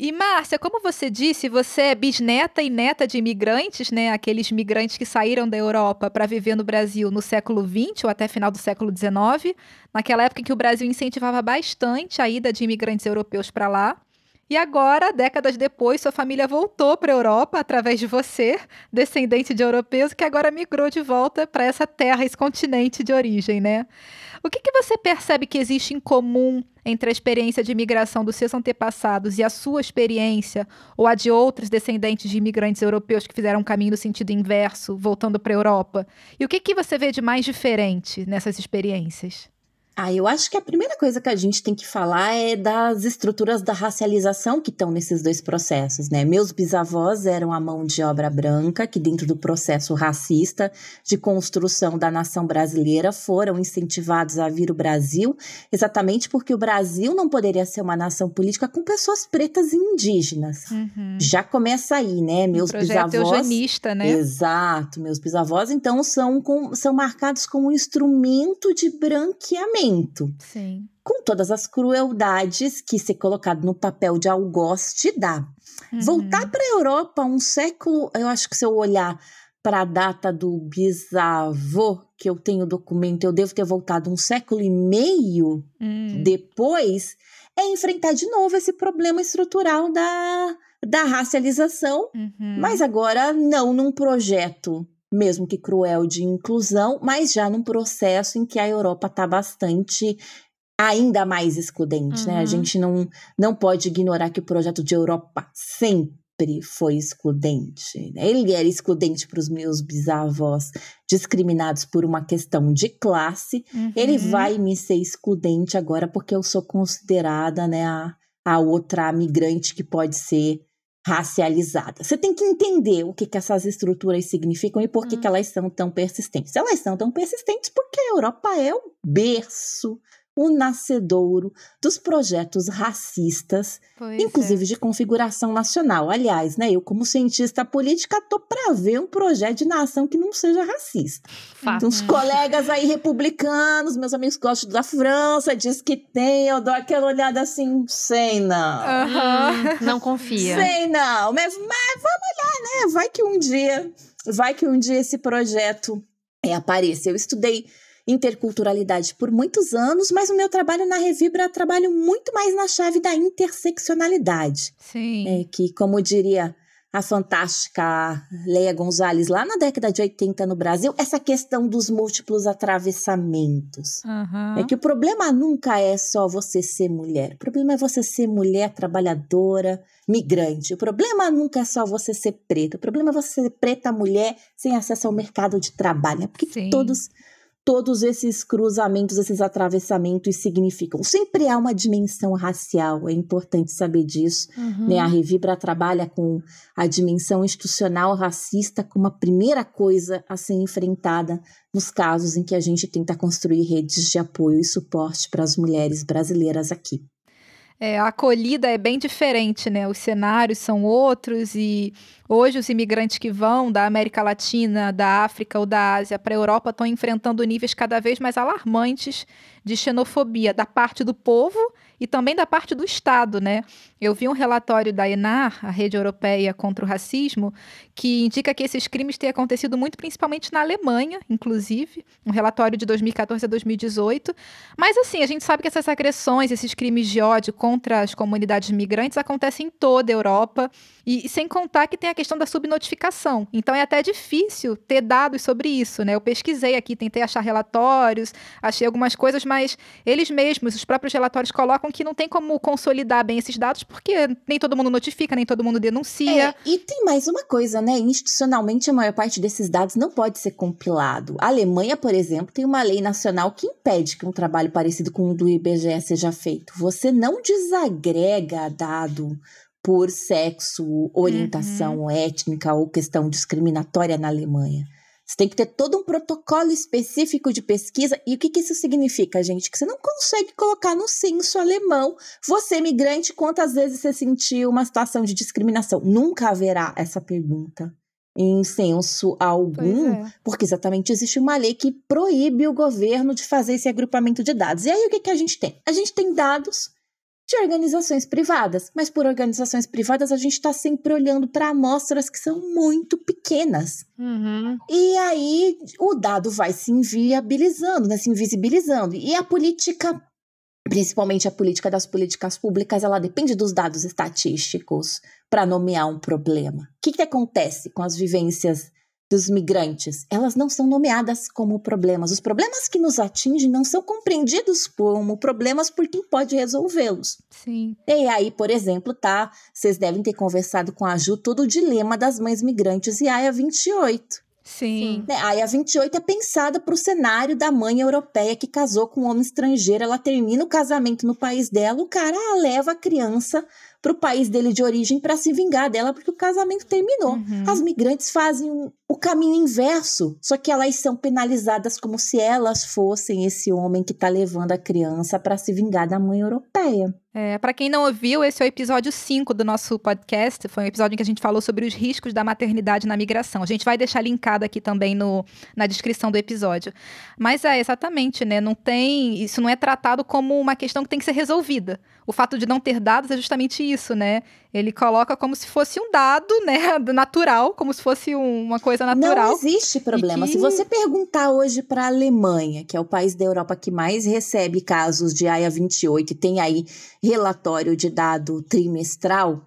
Speaker 1: E Márcia, como você disse, você é bisneta e neta de imigrantes, né? Aqueles migrantes que saíram da Europa para viver no Brasil no século XX ou até final do século XIX, naquela época em que o Brasil incentivava bastante a ida de imigrantes europeus para lá. E agora, décadas depois, sua família voltou para a Europa através de você, descendente de europeus, que agora migrou de volta para essa terra, esse continente de origem, né? O que, que você percebe que existe em comum entre a experiência de imigração dos seus antepassados e a sua experiência, ou a de outros descendentes de imigrantes europeus que fizeram um caminho no sentido inverso, voltando para a Europa? E o que, que você vê de mais diferente nessas experiências?
Speaker 2: Ah, eu acho que a primeira coisa que a gente tem que falar é das estruturas da racialização que estão nesses dois processos, né? Meus bisavós eram a mão de obra branca, que dentro do processo racista de construção da nação brasileira foram incentivados a vir o Brasil, exatamente porque o Brasil não poderia ser uma nação política com pessoas pretas e indígenas. Uhum. Já começa aí, né? Meus um bisavós.
Speaker 1: eugenista, né?
Speaker 2: Exato, meus bisavós então são com, são marcados como um instrumento de branqueamento
Speaker 1: Sim.
Speaker 2: Com todas as crueldades que ser colocado no papel de algoz te dá. Uhum. Voltar para a Europa um século, eu acho que se eu olhar para a data do bisavô, que eu tenho documento, eu devo ter voltado um século e meio uhum. depois, é enfrentar de novo esse problema estrutural da, da racialização, uhum. mas agora não num projeto mesmo que cruel, de inclusão, mas já num processo em que a Europa está bastante ainda mais excludente, uhum. né? A uhum. gente não, não pode ignorar que o projeto de Europa sempre foi excludente. Né? Ele era excludente para os meus bisavós discriminados por uma questão de classe. Uhum. Ele vai me ser excludente agora porque eu sou considerada, né, a, a outra migrante que pode ser racializada. Você tem que entender o que, que essas estruturas significam e por que, hum. que elas são tão persistentes. Elas são tão persistentes porque a Europa é o berço o nascedouro dos projetos racistas, pois inclusive é. de configuração nacional. Aliás, né, eu como cientista política tô para ver um projeto de nação que não seja racista. Fato. Então, os colegas aí republicanos, meus amigos que gostam da França, diz que tem, eu dou aquela olhada assim, sei não.
Speaker 3: Uhum. não confia.
Speaker 2: Sei não, mas, mas vamos olhar, né? Vai que um dia, vai que um dia esse projeto é, apareça. Eu estudei interculturalidade por muitos anos, mas o meu trabalho na Revibra trabalho muito mais na chave da interseccionalidade.
Speaker 1: Sim.
Speaker 2: É, que, como diria a fantástica Leia Gonzalez lá na década de 80 no Brasil, essa questão dos múltiplos atravessamentos. Uhum. É que o problema nunca é só você ser mulher. O problema é você ser mulher trabalhadora, migrante. O problema nunca é só você ser preta. O problema é você ser preta mulher sem acesso ao mercado de trabalho. Porque todos todos esses cruzamentos, esses atravessamentos significam. Sempre há uma dimensão racial, é importante saber disso. Uhum. Né? A Revibra trabalha com a dimensão institucional racista como a primeira coisa a ser enfrentada nos casos em que a gente tenta construir redes de apoio e suporte para as mulheres brasileiras aqui.
Speaker 1: É, a acolhida é bem diferente, né? Os cenários são outros e Hoje, os imigrantes que vão da América Latina, da África ou da Ásia para a Europa estão enfrentando níveis cada vez mais alarmantes de xenofobia da parte do povo e também da parte do Estado, né? Eu vi um relatório da ENAR, a Rede Europeia contra o Racismo, que indica que esses crimes têm acontecido muito principalmente na Alemanha, inclusive, um relatório de 2014 a 2018. Mas assim, a gente sabe que essas agressões, esses crimes de ódio contra as comunidades migrantes acontecem em toda a Europa, e, e sem contar que tem a questão da subnotificação. Então é até difícil ter dados sobre isso, né? Eu pesquisei aqui, tentei achar relatórios, achei algumas coisas, mas eles mesmos, os próprios relatórios colocam que não tem como consolidar bem esses dados porque nem todo mundo notifica, nem todo mundo denuncia.
Speaker 2: É, e tem mais uma coisa, né? Institucionalmente a maior parte desses dados não pode ser compilado. A Alemanha, por exemplo, tem uma lei nacional que impede que um trabalho parecido com o do IBGE seja feito. Você não desagrega dado por sexo, orientação uhum. étnica ou questão discriminatória na Alemanha. Você tem que ter todo um protocolo específico de pesquisa. E o que, que isso significa, gente? Que você não consegue colocar no censo alemão, você, migrante, quantas vezes você sentiu uma situação de discriminação? Nunca haverá essa pergunta em censo algum, é. porque exatamente existe uma lei que proíbe o governo de fazer esse agrupamento de dados. E aí o que, que a gente tem? A gente tem dados de organizações privadas. Mas por organizações privadas, a gente está sempre olhando para amostras que são muito pequenas. Uhum. E aí o dado vai se inviabilizando, né, se invisibilizando. E a política, principalmente a política das políticas públicas, ela depende dos dados estatísticos para nomear um problema. O que, que acontece com as vivências dos migrantes, elas não são nomeadas como problemas. Os problemas que nos atingem não são compreendidos como problemas por quem pode resolvê-los.
Speaker 1: Sim.
Speaker 2: E aí, por exemplo, tá? Vocês devem ter conversado com a Ju todo o dilema das mães migrantes e AIA 28.
Speaker 1: Sim.
Speaker 2: Né? A AIA 28 é pensada para o cenário da mãe europeia que casou com um homem estrangeiro. Ela termina o casamento no país dela, o cara leva a criança para o país dele de origem para se vingar dela porque o casamento terminou. Uhum. As migrantes fazem um, o caminho inverso, só que elas são penalizadas como se elas fossem esse homem que está levando a criança para se vingar da mãe europeia.
Speaker 1: É, para quem não ouviu, esse é o episódio 5 do nosso podcast. Foi um episódio em que a gente falou sobre os riscos da maternidade na migração. A gente vai deixar linkado aqui também no, na descrição do episódio. Mas é exatamente, né? Não tem. Isso não é tratado como uma questão que tem que ser resolvida. O fato de não ter dados é justamente isso, né? Ele coloca como se fosse um dado, né, *laughs* natural, como se fosse uma coisa natural.
Speaker 2: Não existe problema. Que... Se você perguntar hoje para a Alemanha, que é o país da Europa que mais recebe casos de AIA 28 e tem aí relatório de dado trimestral,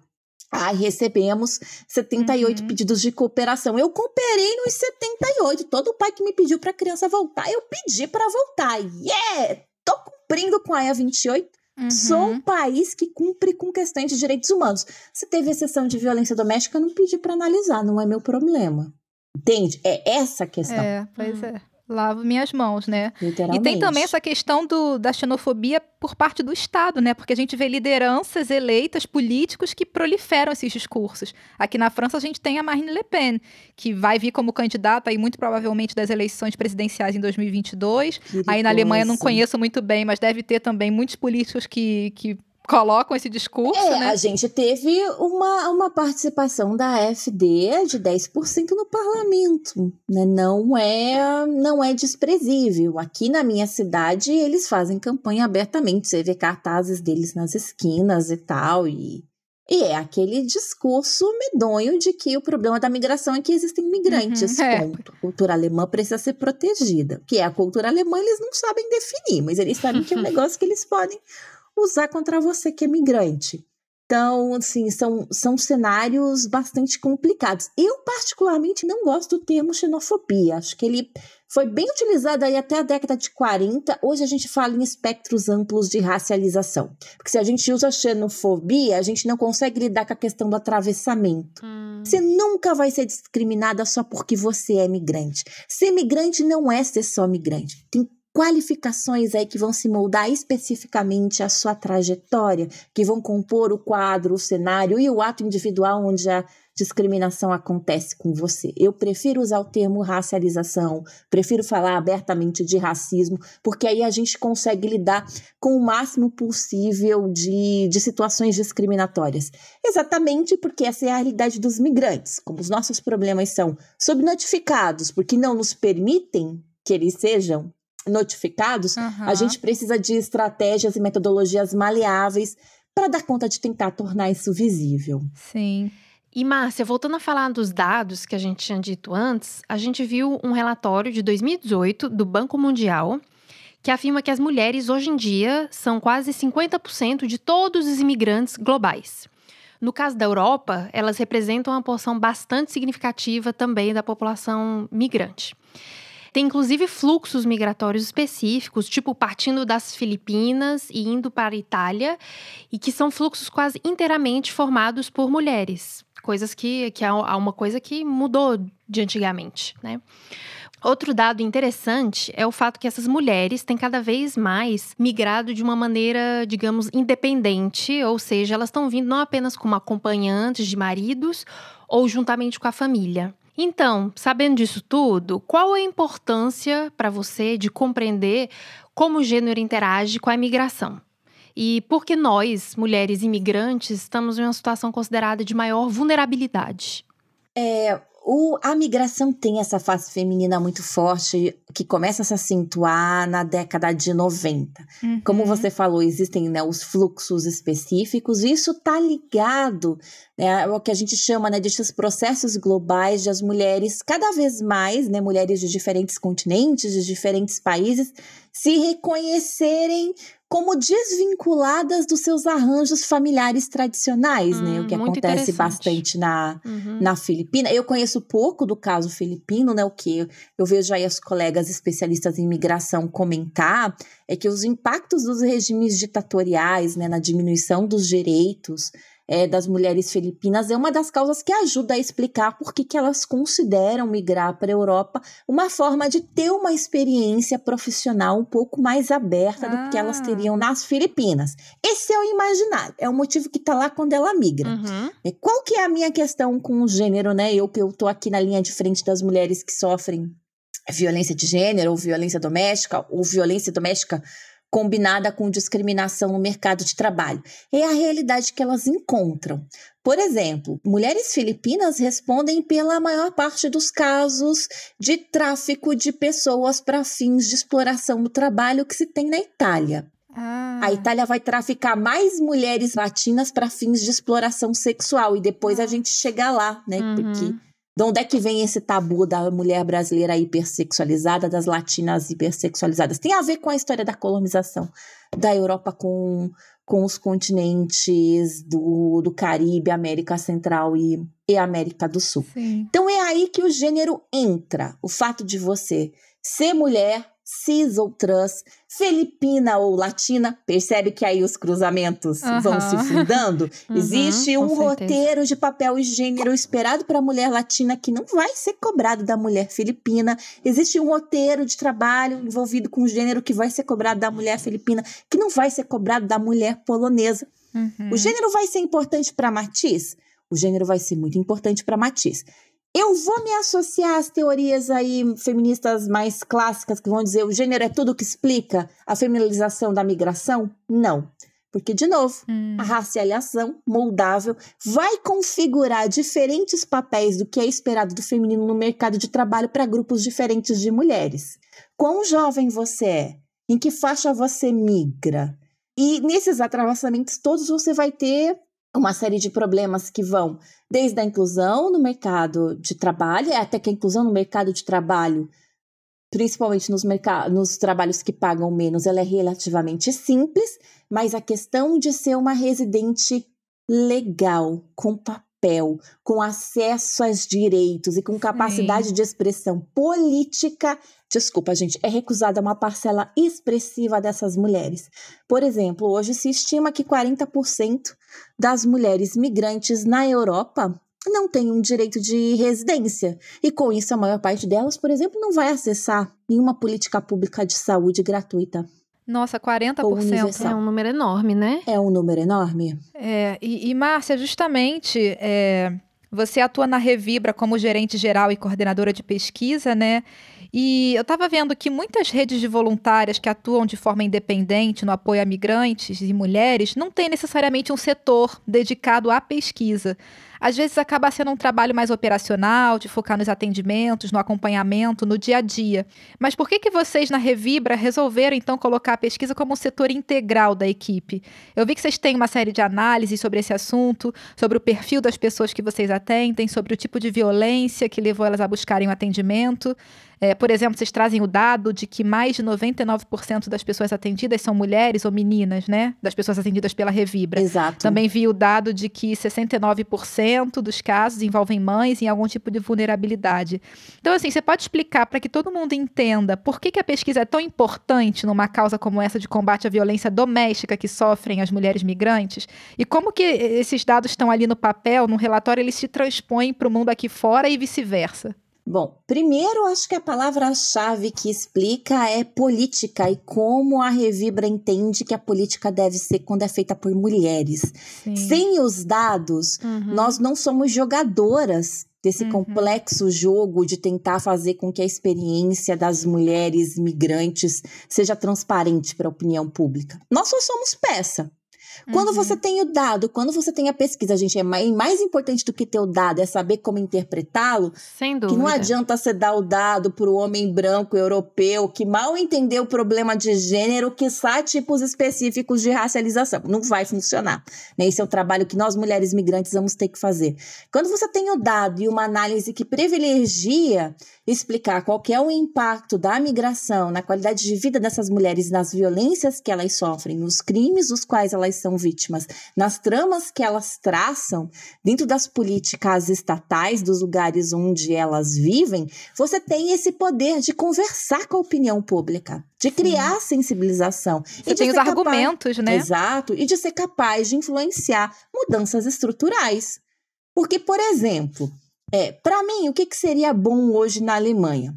Speaker 2: Ai, recebemos 78 uhum. pedidos de cooperação. Eu cooperei nos 78. Todo pai que me pediu para a criança voltar, eu pedi para voltar. Yeah! Tô cumprindo com a AIA 28. Uhum. Sou um país que cumpre com questões de direitos humanos. Se teve exceção de violência doméstica, eu não pedi para analisar, não é meu problema. Entende? É essa a questão.
Speaker 1: É, pois é. Lavo minhas mãos, né? E tem também essa questão do, da xenofobia por parte do Estado, né? Porque a gente vê lideranças eleitas, políticos que proliferam esses discursos. Aqui na França a gente tem a Marine Le Pen, que vai vir como candidata aí muito provavelmente das eleições presidenciais em 2022. Aí na Alemanha não conheço muito bem, mas deve ter também muitos políticos que, que colocam esse discurso,
Speaker 2: é,
Speaker 1: né?
Speaker 2: A gente teve uma, uma participação da AfD de 10% no parlamento, né? Não é, não é desprezível. Aqui na minha cidade, eles fazem campanha abertamente, você vê cartazes deles nas esquinas e tal, e e é aquele discurso medonho de que o problema da migração é que existem migrantes. Uhum, é. A cultura alemã precisa ser protegida. O que é a cultura alemã, eles não sabem definir, mas eles sabem que é um *laughs* negócio que eles podem usar contra você que é migrante. Então, assim, são, são cenários bastante complicados. Eu, particularmente, não gosto do termo xenofobia. Acho que ele foi bem utilizado aí até a década de 40. Hoje a gente fala em espectros amplos de racialização. Porque se a gente usa xenofobia, a gente não consegue lidar com a questão do atravessamento. Hum. Você nunca vai ser discriminada só porque você é migrante. Ser migrante não é ser só migrante. Tem qualificações aí que vão se moldar especificamente a sua trajetória, que vão compor o quadro, o cenário e o ato individual onde a discriminação acontece com você. Eu prefiro usar o termo racialização, prefiro falar abertamente de racismo, porque aí a gente consegue lidar com o máximo possível de, de situações discriminatórias. Exatamente porque essa é a realidade dos migrantes. Como os nossos problemas são subnotificados, porque não nos permitem que eles sejam notificados, uhum. a gente precisa de estratégias e metodologias maleáveis para dar conta de tentar tornar isso visível.
Speaker 1: Sim.
Speaker 3: E Márcia, voltando a falar dos dados que a gente tinha dito antes, a gente viu um relatório de 2018 do Banco Mundial que afirma que as mulheres hoje em dia são quase 50% de todos os imigrantes globais. No caso da Europa, elas representam uma porção bastante significativa também da população migrante. Tem inclusive fluxos migratórios específicos, tipo partindo das Filipinas e indo para a Itália, e que são fluxos quase inteiramente formados por mulheres. Coisas que, que é uma coisa que mudou de antigamente, né? Outro dado interessante é o fato que essas mulheres têm cada vez mais migrado de uma maneira, digamos, independente, ou seja, elas estão vindo não apenas como acompanhantes de maridos ou juntamente com a família. Então, sabendo disso tudo, qual a importância para você de compreender como o gênero interage com a imigração? E por que nós, mulheres imigrantes, estamos em uma situação considerada de maior vulnerabilidade?
Speaker 2: É, o, a migração tem essa face feminina muito forte que começa a se acentuar na década de 90. Uhum. Como você falou, existem né, os fluxos específicos, e isso está ligado né, ao que a gente chama né, desses processos globais de as mulheres, cada vez mais, né, mulheres de diferentes continentes, de diferentes países, se reconhecerem como desvinculadas dos seus arranjos familiares tradicionais, hum, né? O que hum, acontece bastante na, uhum. na Filipina. Eu conheço pouco do caso filipino, né? O que eu vejo aí as colegas especialistas em imigração comentar é que os impactos dos regimes ditatoriais, né, na diminuição dos direitos, é, das mulheres filipinas é uma das causas que ajuda a explicar por que, elas consideram migrar para a Europa uma forma de ter uma experiência profissional um pouco mais aberta ah. do que elas ah. teriam nas Filipinas. Esse é o imaginário, é o motivo que está lá quando ela migra. Uhum. É, qual que é a minha questão com o gênero, né? Eu que eu tô aqui na linha de frente das mulheres que sofrem violência de gênero ou violência doméstica ou violência doméstica combinada com discriminação no mercado de trabalho. É a realidade que elas encontram. Por exemplo, mulheres filipinas respondem pela maior parte dos casos de tráfico de pessoas para fins de exploração do trabalho que se tem na Itália. Ah. A Itália vai traficar mais mulheres latinas para fins de exploração sexual e depois a gente chega lá, né? Uhum. Porque de onde é que vem esse tabu da mulher brasileira hipersexualizada, das latinas hipersexualizadas? Tem a ver com a história da colonização da Europa com, com os continentes do, do Caribe, América Central e, e América do Sul. Sim. Então é aí que o gênero entra. O fato de você ser mulher, cis ou trans, filipina ou latina, percebe que aí os cruzamentos uhum. vão se fundando? Uhum, Existe um roteiro de papel e gênero esperado para a mulher latina que não vai ser cobrado da mulher filipina. Existe um roteiro de trabalho envolvido com gênero que vai ser cobrado da mulher filipina, que não vai ser cobrado da mulher polonesa. Uhum. O gênero vai ser importante para Matiz? O gênero vai ser muito importante para Matiz. Eu vou me associar às teorias aí feministas mais clássicas que vão dizer o gênero é tudo que explica a feminilização da migração? Não. Porque, de novo, hum. a racialização moldável vai configurar diferentes papéis do que é esperado do feminino no mercado de trabalho para grupos diferentes de mulheres. Quão jovem você é? Em que faixa você migra? E nesses atravessamentos todos você vai ter uma série de problemas que vão desde a inclusão no mercado de trabalho, até que a inclusão no mercado de trabalho, principalmente nos, nos trabalhos que pagam menos, ela é relativamente simples, mas a questão de ser uma residente legal, com papel, com acesso aos direitos e com capacidade de expressão política desculpa, gente, é recusada uma parcela expressiva dessas mulheres. Por exemplo, hoje se estima que 40% das mulheres migrantes na Europa não têm um direito de residência. E com isso, a maior parte delas, por exemplo, não vai acessar nenhuma política pública de saúde gratuita.
Speaker 1: Nossa, 40%.
Speaker 3: É um número enorme, né?
Speaker 2: É um número enorme.
Speaker 1: É, e, e Márcia, justamente, é, você atua na Revibra como gerente geral e coordenadora de pesquisa, né? E eu estava vendo que muitas redes de voluntárias que atuam de forma independente no apoio a migrantes e mulheres não têm necessariamente um setor dedicado à pesquisa às vezes acaba sendo um trabalho mais operacional, de focar nos atendimentos, no acompanhamento, no dia a dia. Mas por que, que vocês na Revibra resolveram então colocar a pesquisa como um setor integral da equipe? Eu vi que vocês têm uma série de análises sobre esse assunto, sobre o perfil das pessoas que vocês atendem, sobre o tipo de violência que levou elas a buscarem o um atendimento. É, por exemplo, vocês trazem o dado de que mais de 99% das pessoas atendidas são mulheres ou meninas, né? Das pessoas atendidas pela Revibra.
Speaker 2: Exato.
Speaker 1: Também vi o dado de que 69% dos casos envolvem mães em algum tipo de vulnerabilidade. Então, assim, você pode explicar para que todo mundo entenda por que, que a pesquisa é tão importante numa causa como essa de combate à violência doméstica que sofrem as mulheres migrantes? E como que esses dados estão ali no papel, no relatório, eles se transpõem para o mundo aqui fora e vice-versa?
Speaker 2: Bom, primeiro acho que a palavra-chave que explica é política e como a Revibra entende que a política deve ser quando é feita por mulheres. Sim. Sem os dados, uhum. nós não somos jogadoras desse uhum. complexo jogo de tentar fazer com que a experiência das mulheres migrantes seja transparente para a opinião pública. Nós só somos peça. Quando uhum. você tem o dado, quando você tem a pesquisa, gente, é mais, mais importante do que ter o dado é saber como interpretá-lo.
Speaker 3: Sem dúvida.
Speaker 2: Que não adianta você dar o dado para o homem branco europeu que mal entendeu o problema de gênero, que sabe tipos específicos de racialização. Não vai funcionar. Né? Esse é o trabalho que nós, mulheres migrantes, vamos ter que fazer. Quando você tem o dado e uma análise que privilegia explicar qual é o impacto da migração na qualidade de vida dessas mulheres, nas violências que elas sofrem, nos crimes dos quais elas são vítimas, nas tramas que elas traçam dentro das políticas estatais dos lugares onde elas vivem, você tem esse poder de conversar com a opinião pública, de criar Sim. sensibilização.
Speaker 1: Você e tem os capaz... argumentos, né?
Speaker 2: Exato, e de ser capaz de influenciar mudanças estruturais. Porque, por exemplo, é, para mim, o que, que seria bom hoje na Alemanha?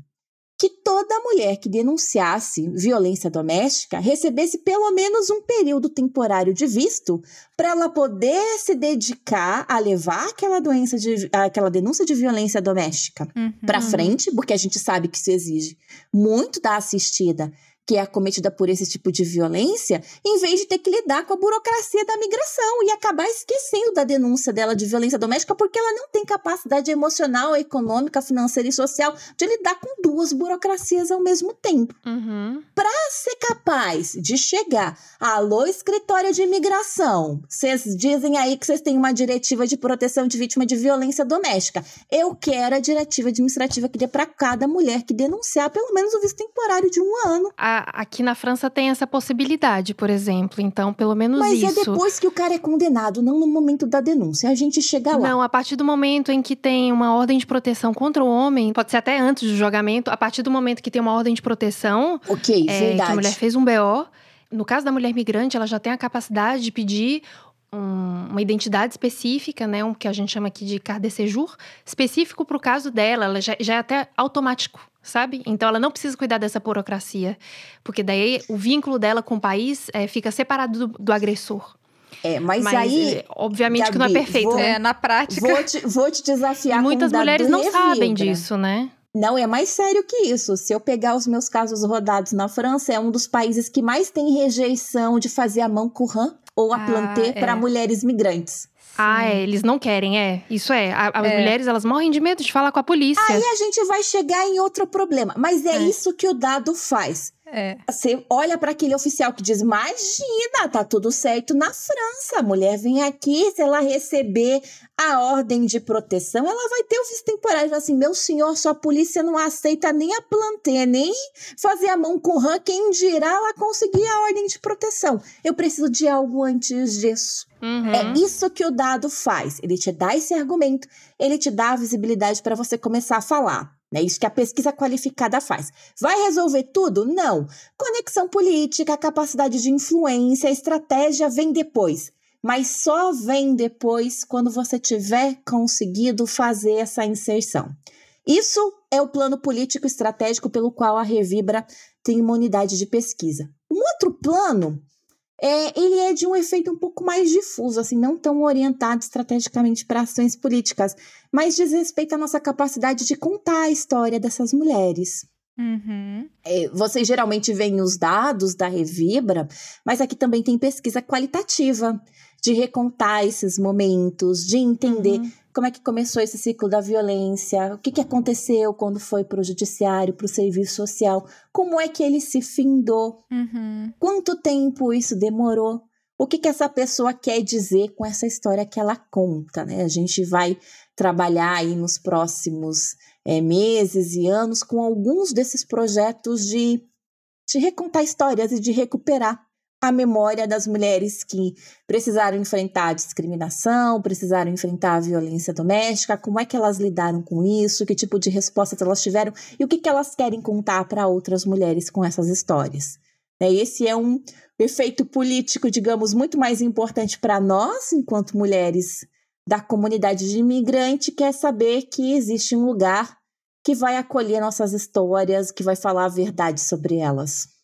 Speaker 2: Que toda mulher que denunciasse violência doméstica recebesse pelo menos um período temporário de visto para ela poder se dedicar a levar aquela doença de aquela denúncia de violência doméstica uhum. para frente, porque a gente sabe que isso exige muito da assistida que é acometida por esse tipo de violência, em vez de ter que lidar com a burocracia da migração e acabar esquecendo da denúncia dela de violência doméstica porque ela não tem capacidade emocional, econômica, financeira e social de lidar com duas burocracias ao mesmo tempo.
Speaker 3: Uhum.
Speaker 2: Para ser capaz de chegar, alô, escritório de imigração, vocês dizem aí que vocês têm uma diretiva de proteção de vítima de violência doméstica. Eu quero a diretiva administrativa que dê para cada mulher que denunciar pelo menos o visto temporário de um ano.
Speaker 3: A a, aqui na França tem essa possibilidade, por exemplo. Então, pelo menos
Speaker 2: Mas
Speaker 3: isso.
Speaker 2: é depois que o cara é condenado, não no momento da denúncia. A gente chega lá.
Speaker 3: Não, a partir do momento em que tem uma ordem de proteção contra o homem, pode ser até antes do julgamento, a partir do momento que tem uma ordem de proteção,
Speaker 2: Ok,
Speaker 3: é,
Speaker 2: verdade.
Speaker 3: que a mulher fez um BO. No caso da mulher migrante, ela já tem a capacidade de pedir um- uma identidade específica, né, um que a gente chama aqui de carte de séjour, específico para o caso dela, ela já, já é até automático, sabe? Então ela não precisa cuidar dessa burocracia, porque daí o vínculo dela com o país é, fica separado do, do agressor.
Speaker 2: É, mas,
Speaker 3: Mas,
Speaker 2: aí,
Speaker 3: é, obviamente que não é
Speaker 2: Gabi,
Speaker 3: perfeito,
Speaker 2: vou-
Speaker 3: né?
Speaker 1: É, na prática.
Speaker 2: vou te, vou te
Speaker 3: E
Speaker 2: desafiar
Speaker 3: muitas
Speaker 2: com
Speaker 3: mulheres não sabem
Speaker 2: revibra.
Speaker 3: disso, né?
Speaker 2: Não, é mais sério que isso. Se eu pegar os meus casos rodados na França, é um dos países que mais tem rejeição de fazer a mão courant ou a
Speaker 1: Ah,
Speaker 2: planter
Speaker 1: é.
Speaker 2: para mulheres migrantes.
Speaker 3: Ah, é, eles não querem, é. Isso é. A- As
Speaker 1: É.
Speaker 3: mulheres, elas morrem de medo de falar com a polícia.
Speaker 2: Aí a gente vai chegar em outro problema. Mas é,
Speaker 3: É.
Speaker 2: isso que o dado faz.
Speaker 1: É.
Speaker 2: Você olha para aquele oficial que diz: Imagina, tá tudo certo na França. A mulher vem aqui, se ela receber a ordem de proteção, ela vai ter o visto temporário. Fala Assim, meu senhor, sua polícia não aceita nem a planter, nem fazer a mão com rã. Quem dirá ela conseguir a ordem de proteção? Eu preciso de algo antes disso.
Speaker 3: Uhum.
Speaker 2: É isso que o dado faz. Ele te dá esse argumento, ele te dá a visibilidade para você começar a falar. É isso que a pesquisa qualificada faz. Vai resolver tudo? Não. Conexão política, capacidade de influência, estratégia vem depois. Mas só vem depois quando você tiver conseguido fazer essa inserção. Isso é o plano político estratégico pelo qual a Revibra tem uma unidade de pesquisa. Um outro plano é, ele é de um efeito um pouco mais difuso, assim, não tão orientado estrategicamente para ações políticas, mas diz respeito à nossa capacidade de contar a história dessas mulheres.
Speaker 1: Uhum.
Speaker 2: É, vocês geralmente veem os dados da Revibra, mas aqui também tem pesquisa qualitativa de recontar esses momentos, de entender
Speaker 1: Uhum.
Speaker 2: Como é que começou esse ciclo da violência, o que, que aconteceu quando foi para o judiciário, para o serviço social, como é que ele se findou,
Speaker 1: Uhum.
Speaker 2: quanto tempo isso demorou, o que, que essa pessoa quer dizer com essa história que ela conta, né? A gente vai trabalhar aí nos próximos é, meses e anos com alguns desses projetos de, de recontar histórias e de recuperar a memória das mulheres que precisaram enfrentar discriminação, precisaram enfrentar violência doméstica, como é que elas lidaram com isso, que tipo de respostas elas tiveram e o que, que elas querem contar para outras mulheres com essas histórias. Né, Esse é um efeito político, digamos, muito mais importante para nós, enquanto mulheres da comunidade de imigrante, que é saber que existe um lugar que vai acolher nossas histórias, que vai falar a verdade sobre elas.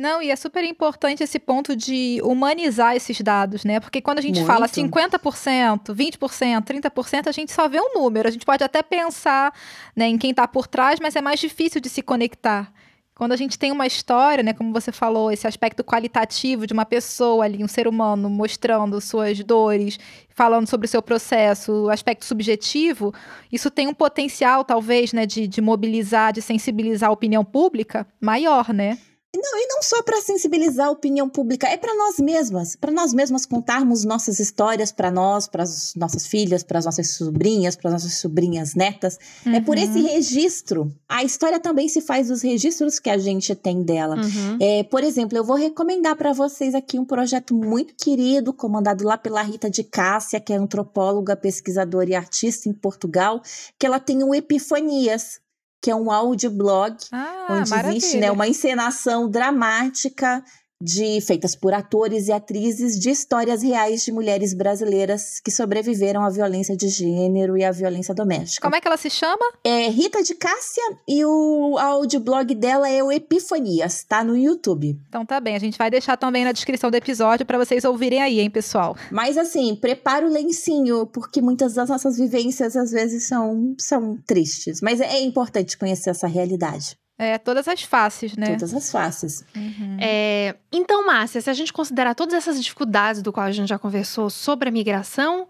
Speaker 1: Não, e é super importante esse ponto de humanizar esses dados, né? Porque quando a gente
Speaker 2: Muito.
Speaker 1: fala 50%, 20%, 30%, a gente só vê um número. A gente pode até pensar né, em quem está por trás, mas é mais difícil de se conectar. Quando a gente tem uma história, né, como você falou, esse aspecto qualitativo de uma pessoa ali, um ser humano, mostrando suas dores, falando sobre o seu processo, o aspecto subjetivo, isso tem um potencial, talvez, né, de, de mobilizar, de sensibilizar a opinião pública maior, né?
Speaker 2: Não, e não só para sensibilizar a opinião pública, é para nós mesmas, para nós mesmas contarmos nossas histórias para nós, para as nossas filhas, para as nossas sobrinhas, para as nossas sobrinhas netas. É por esse registro. A história também se faz dos registros que a gente tem dela.
Speaker 3: Uhum.
Speaker 2: É, por exemplo, eu vou recomendar para vocês aqui um projeto muito querido, comandado lá pela Rita de Cássia, que é antropóloga, pesquisadora e artista em Portugal, que ela tem o Epifanias, que é um audioblog
Speaker 1: Ah,
Speaker 2: onde
Speaker 1: maravilha.
Speaker 2: existe né, uma encenação dramática de feitas por atores e atrizes de histórias reais de mulheres brasileiras que sobreviveram à violência de gênero e à violência doméstica.
Speaker 1: Como é que ela se chama?
Speaker 2: É Rita de Cássia e o audioblog dela é o Epifanias, tá no YouTube.
Speaker 1: Então tá bem, a gente vai deixar também na descrição do episódio para vocês ouvirem aí, hein, pessoal.
Speaker 2: Mas assim, prepara o lencinho, porque muitas das nossas vivências às vezes são, são tristes. Mas é importante conhecer essa realidade.
Speaker 1: É, todas as faces, né?
Speaker 2: Todas as faces.
Speaker 1: Uhum.
Speaker 3: É, então, Márcia, se a gente considerar todas essas dificuldades do qual a gente já conversou sobre a migração,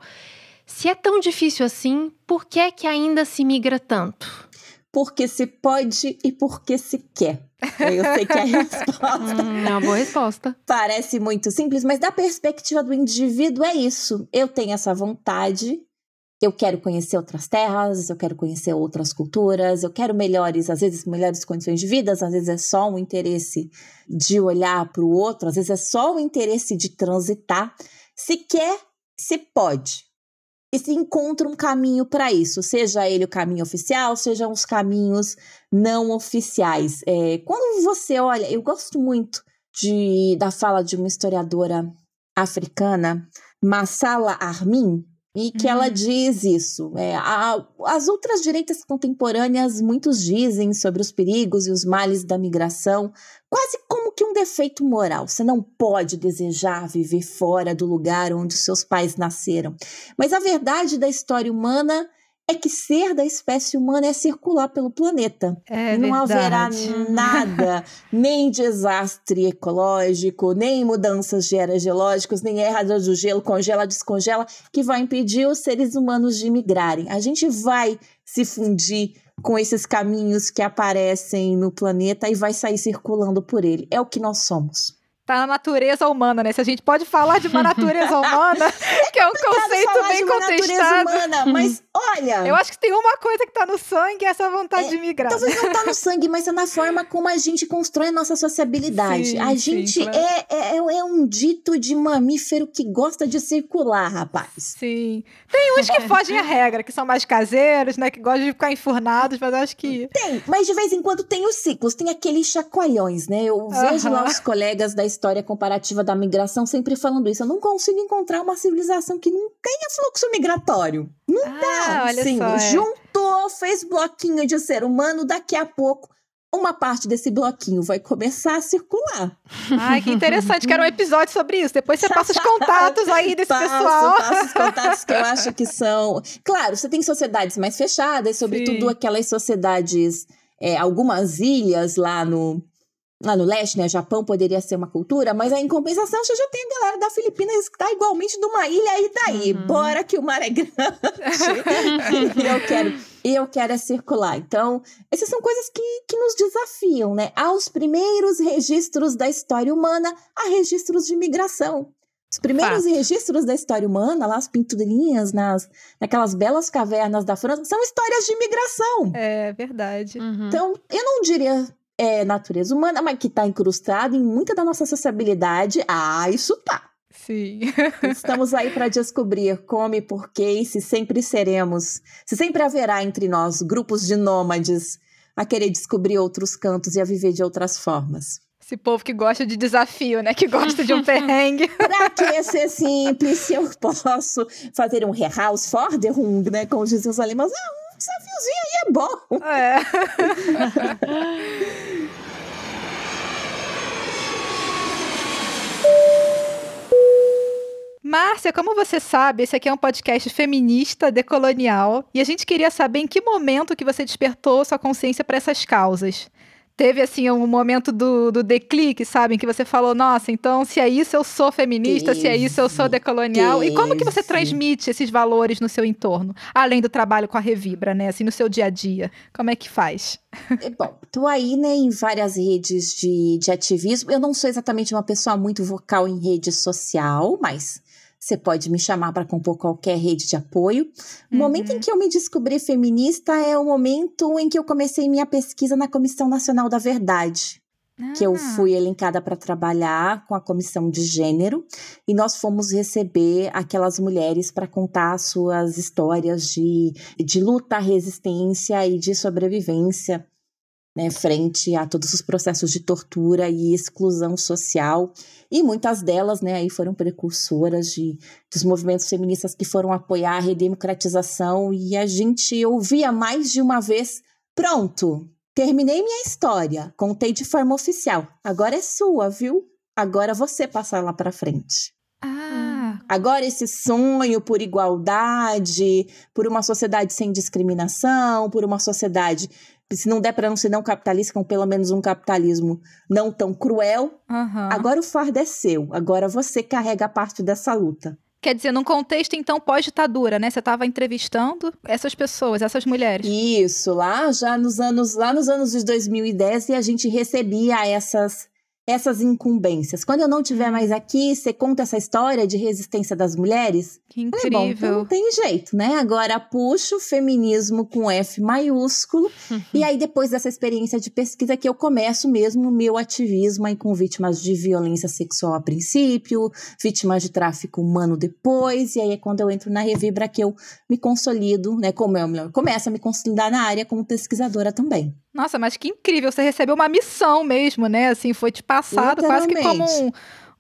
Speaker 3: se é tão difícil assim, por que é que ainda se migra tanto?
Speaker 2: Porque se pode e porque se quer. Eu sei que a *laughs* resposta
Speaker 3: Hum, é uma boa resposta.
Speaker 2: parece muito simples, mas da perspectiva do indivíduo é isso. Eu tenho essa vontade, eu quero conhecer outras terras, eu quero conhecer outras culturas, eu quero melhores, às vezes melhores condições de vida, às vezes é só um interesse de olhar para o outro, às vezes é só o interesse de transitar. Se quer, se pode. E se encontra um caminho para isso, seja ele o caminho oficial, sejam os caminhos não oficiais. É, quando você olha, eu gosto muito de, da fala de uma historiadora africana, Masala Armin, e que uhum. ela diz isso. É, a, as outras direitas contemporâneas, muitos dizem sobre os perigos e os males da migração, quase como que um defeito moral. Você não pode desejar viver fora do lugar onde seus pais nasceram. Mas a verdade da história humana é que ser da espécie humana é circular pelo planeta.
Speaker 1: É
Speaker 2: não
Speaker 1: verdade.
Speaker 2: haverá *laughs* nada, nem desastre ecológico, nem mudanças de eras geológicas, nem erras do gelo, congela, descongela, que vai impedir os seres humanos de migrarem. A gente vai se fundir com esses caminhos que aparecem no planeta e vai sair circulando por ele. É o que nós somos
Speaker 1: tá na natureza humana, né? Se a gente pode falar de uma natureza *laughs* humana, que é um conceito bem contestado.
Speaker 2: Humana, mas olha.
Speaker 1: Eu acho que tem uma coisa que tá no sangue, essa vontade é, de migrar.
Speaker 2: Talvez não tá no *laughs* sangue, mas é na forma como a gente constrói a nossa sociabilidade. Sim, a gente sim, claro. é, é, é, um dito de mamífero que gosta de circular, rapaz.
Speaker 1: Sim. Tem uns que *laughs* fogem à regra, que são mais caseiros, né? Que gostam de ficar enfurnados, mas acho que.
Speaker 2: Tem, mas de vez em quando tem os ciclos, tem aqueles chacoalhões, né? Eu vejo lá os colegas da história comparativa da migração sempre falando isso. Eu não consigo encontrar uma civilização que não tenha fluxo migratório. Não ah, dá.
Speaker 1: Olha
Speaker 2: Sim,
Speaker 1: só, é.
Speaker 2: juntou, fez bloquinho de ser humano, daqui a pouco uma parte desse bloquinho vai começar a circular.
Speaker 1: Ai, que interessante. Quero um episódio sobre isso. Depois você passa os contatos aí desse
Speaker 2: passo,
Speaker 1: pessoal.
Speaker 2: Passo os contatos que eu acho que *laughs* são. Claro, você tem sociedades mais fechadas, sobretudo Sim. aquelas sociedades, é, algumas ilhas lá no, lá no leste, né, Japão poderia ser uma cultura, mas aí, em compensação você já tem a galera da Filipinas que tá igualmente numa ilha e daí, uhum. bora que o mar é *laughs* grande. e eu quero, eu quero é circular. Então, essas são coisas que, que nos desafiam, né? Aos primeiros registros da história humana, há registros de migração. Os primeiros Fato. registros da história humana, lá as pinturinhas nas, naquelas belas cavernas da França, são histórias de migração.
Speaker 1: É verdade.
Speaker 2: Uhum. Então, eu não diria é natureza humana, mas que está incrustado em muita da nossa sociabilidade. Ah, isso tá.
Speaker 1: Sim.
Speaker 2: Estamos aí para descobrir como e por que, se sempre seremos, se sempre haverá entre nós grupos de nômades a querer descobrir outros cantos e a viver de outras formas.
Speaker 1: Esse povo que gosta de desafio, né? Que gosta de um *laughs* perrengue.
Speaker 2: pra que ser simples se eu posso fazer um Herausforderung, né? Como dizem os alemães. Ah, um desafiozinho aí é bom.
Speaker 1: É. *laughs* Márcia, como você sabe, esse aqui é um podcast feminista, decolonial, e a gente queria saber em que momento que você despertou sua consciência para essas causas. Teve, assim, um momento do, do declique, sabe? Em que você falou, nossa, então, se é isso, eu sou feminista, teve, se é isso, eu sou decolonial. Teve. E como que você transmite esses valores no seu entorno? Além do trabalho com a Revibra, né? Assim, no seu dia a dia. Como é que faz?
Speaker 2: É, bom, tô aí, né, em várias redes de, de ativismo. Eu não sou exatamente uma pessoa muito vocal em rede social, mas você pode me chamar para compor qualquer rede de apoio. O uhum. momento em que eu me descobri feminista é o momento em que eu comecei minha pesquisa na Comissão Nacional da Verdade. Ah. Que eu ah. fui elencada para trabalhar com a comissão de gênero e nós fomos receber aquelas mulheres para contar suas histórias de, de luta, resistência e de sobrevivência né, frente a todos os processos de tortura e exclusão social. E muitas delas, né, aí foram precursoras de, dos movimentos feministas que foram apoiar a redemocratização e a gente ouvia mais de uma vez, pronto, terminei minha história, contei de forma oficial, agora é sua, viu? Agora você passar lá para frente.
Speaker 1: Ah.
Speaker 2: Agora esse sonho por igualdade, por uma sociedade sem discriminação, por uma sociedade se não der para não ser não capitalista, com pelo menos um capitalismo não tão cruel,
Speaker 1: uhum.
Speaker 2: agora o fardo é seu. Agora você carrega a parte dessa luta.
Speaker 1: Quer dizer, num contexto, então, pós-ditadura, né? Você estava entrevistando essas pessoas, essas mulheres.
Speaker 2: Isso, lá já nos anos, lá nos anos de 2010, e a gente recebia essas, essas incumbências. Quando eu não estiver mais aqui, você conta essa história de resistência das mulheres?
Speaker 1: Que
Speaker 2: É bom, então
Speaker 1: incrível.
Speaker 2: não tem jeito, né? Agora puxo o feminismo com F maiúsculo *laughs* e aí depois dessa experiência de pesquisa que eu começo mesmo o meu ativismo aí com vítimas de violência sexual a princípio, vítimas de tráfico humano depois, e aí é quando eu entro na Revibra que eu me consolido, né? Como eu melhor, começo a me consolidar na área como pesquisadora também.
Speaker 1: Nossa, mas que incrível. Você recebeu uma missão mesmo, né? Assim, foi te passado quase que como um-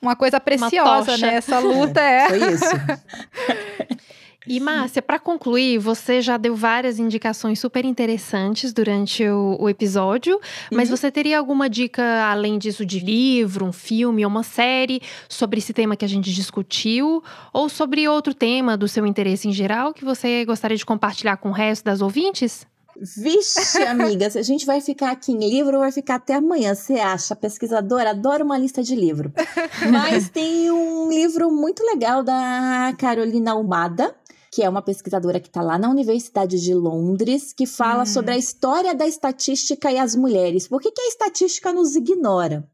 Speaker 1: uma coisa preciosa,
Speaker 3: tocha.
Speaker 1: né? Essa luta é.
Speaker 2: Foi isso. *laughs*
Speaker 3: E Márcia, para concluir, você já deu várias indicações super interessantes durante o, o episódio, mas
Speaker 2: Uhum.
Speaker 3: você teria alguma dica além disso de livro, um filme ou uma série sobre esse tema que a gente discutiu ou sobre outro tema do seu interesse em geral que você gostaria de compartilhar com o resto das ouvintes?
Speaker 2: Vixe, amiga, se a gente vai ficar aqui em livro, vai ficar até amanhã. Você acha? Pesquisadora, adora uma lista de livro. Mas *laughs* tem um livro muito legal da Carolina Almada, que é uma pesquisadora que está lá na Universidade de Londres, que fala
Speaker 1: Hum.
Speaker 2: sobre a história da estatística e as mulheres. Por que, que a estatística nos ignora?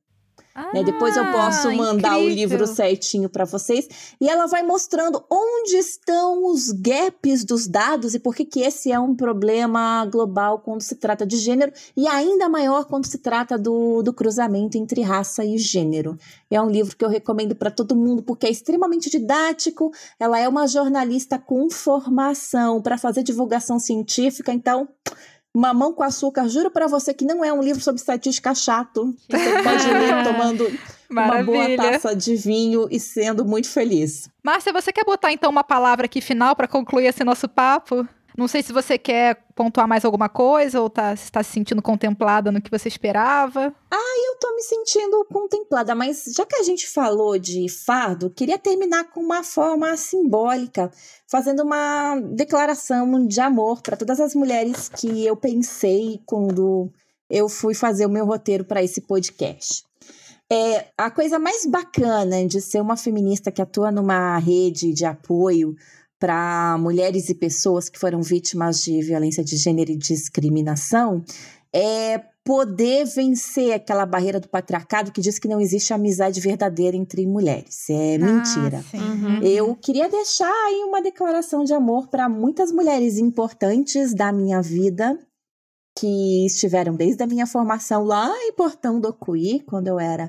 Speaker 2: Né? Depois eu posso
Speaker 1: Ah,
Speaker 2: mandar o
Speaker 1: incrível.
Speaker 2: livro certinho para vocês. E ela vai mostrando onde estão os gaps dos dados e por que, que esse é um problema global quando se trata de gênero e ainda maior quando se trata do, do cruzamento entre raça e gênero. É um livro que eu recomendo para todo mundo porque é extremamente didático. Ela é uma jornalista com formação para fazer divulgação científica, então. Mamão com açúcar, juro para você que não é um livro sobre estatística chato. Você *laughs* pode ler tomando uma boa
Speaker 1: Maravilha.
Speaker 2: taça de vinho e sendo muito feliz.
Speaker 1: Márcia, você quer botar então uma palavra aqui final para concluir esse nosso papo? Não sei se você quer pontuar mais alguma coisa ou tá, está se sentindo contemplada no que você esperava.
Speaker 2: Eu tô me sentindo contemplada, mas já que a gente falou de fardo, queria terminar com uma forma simbólica, fazendo uma declaração de amor para todas as mulheres que eu pensei quando eu fui fazer o meu roteiro para esse podcast. É, a coisa mais bacana de ser uma feminista que atua numa rede de apoio para mulheres e pessoas que foram vítimas de violência de gênero e discriminação é poder vencer aquela barreira do patriarcado que diz que não existe amizade verdadeira entre mulheres. É mentira.
Speaker 1: Ah, sim.
Speaker 3: Uhum.
Speaker 2: Eu queria deixar aí uma declaração de amor para muitas mulheres importantes da minha vida que estiveram desde a minha formação lá em Portão do Ocuí, quando eu era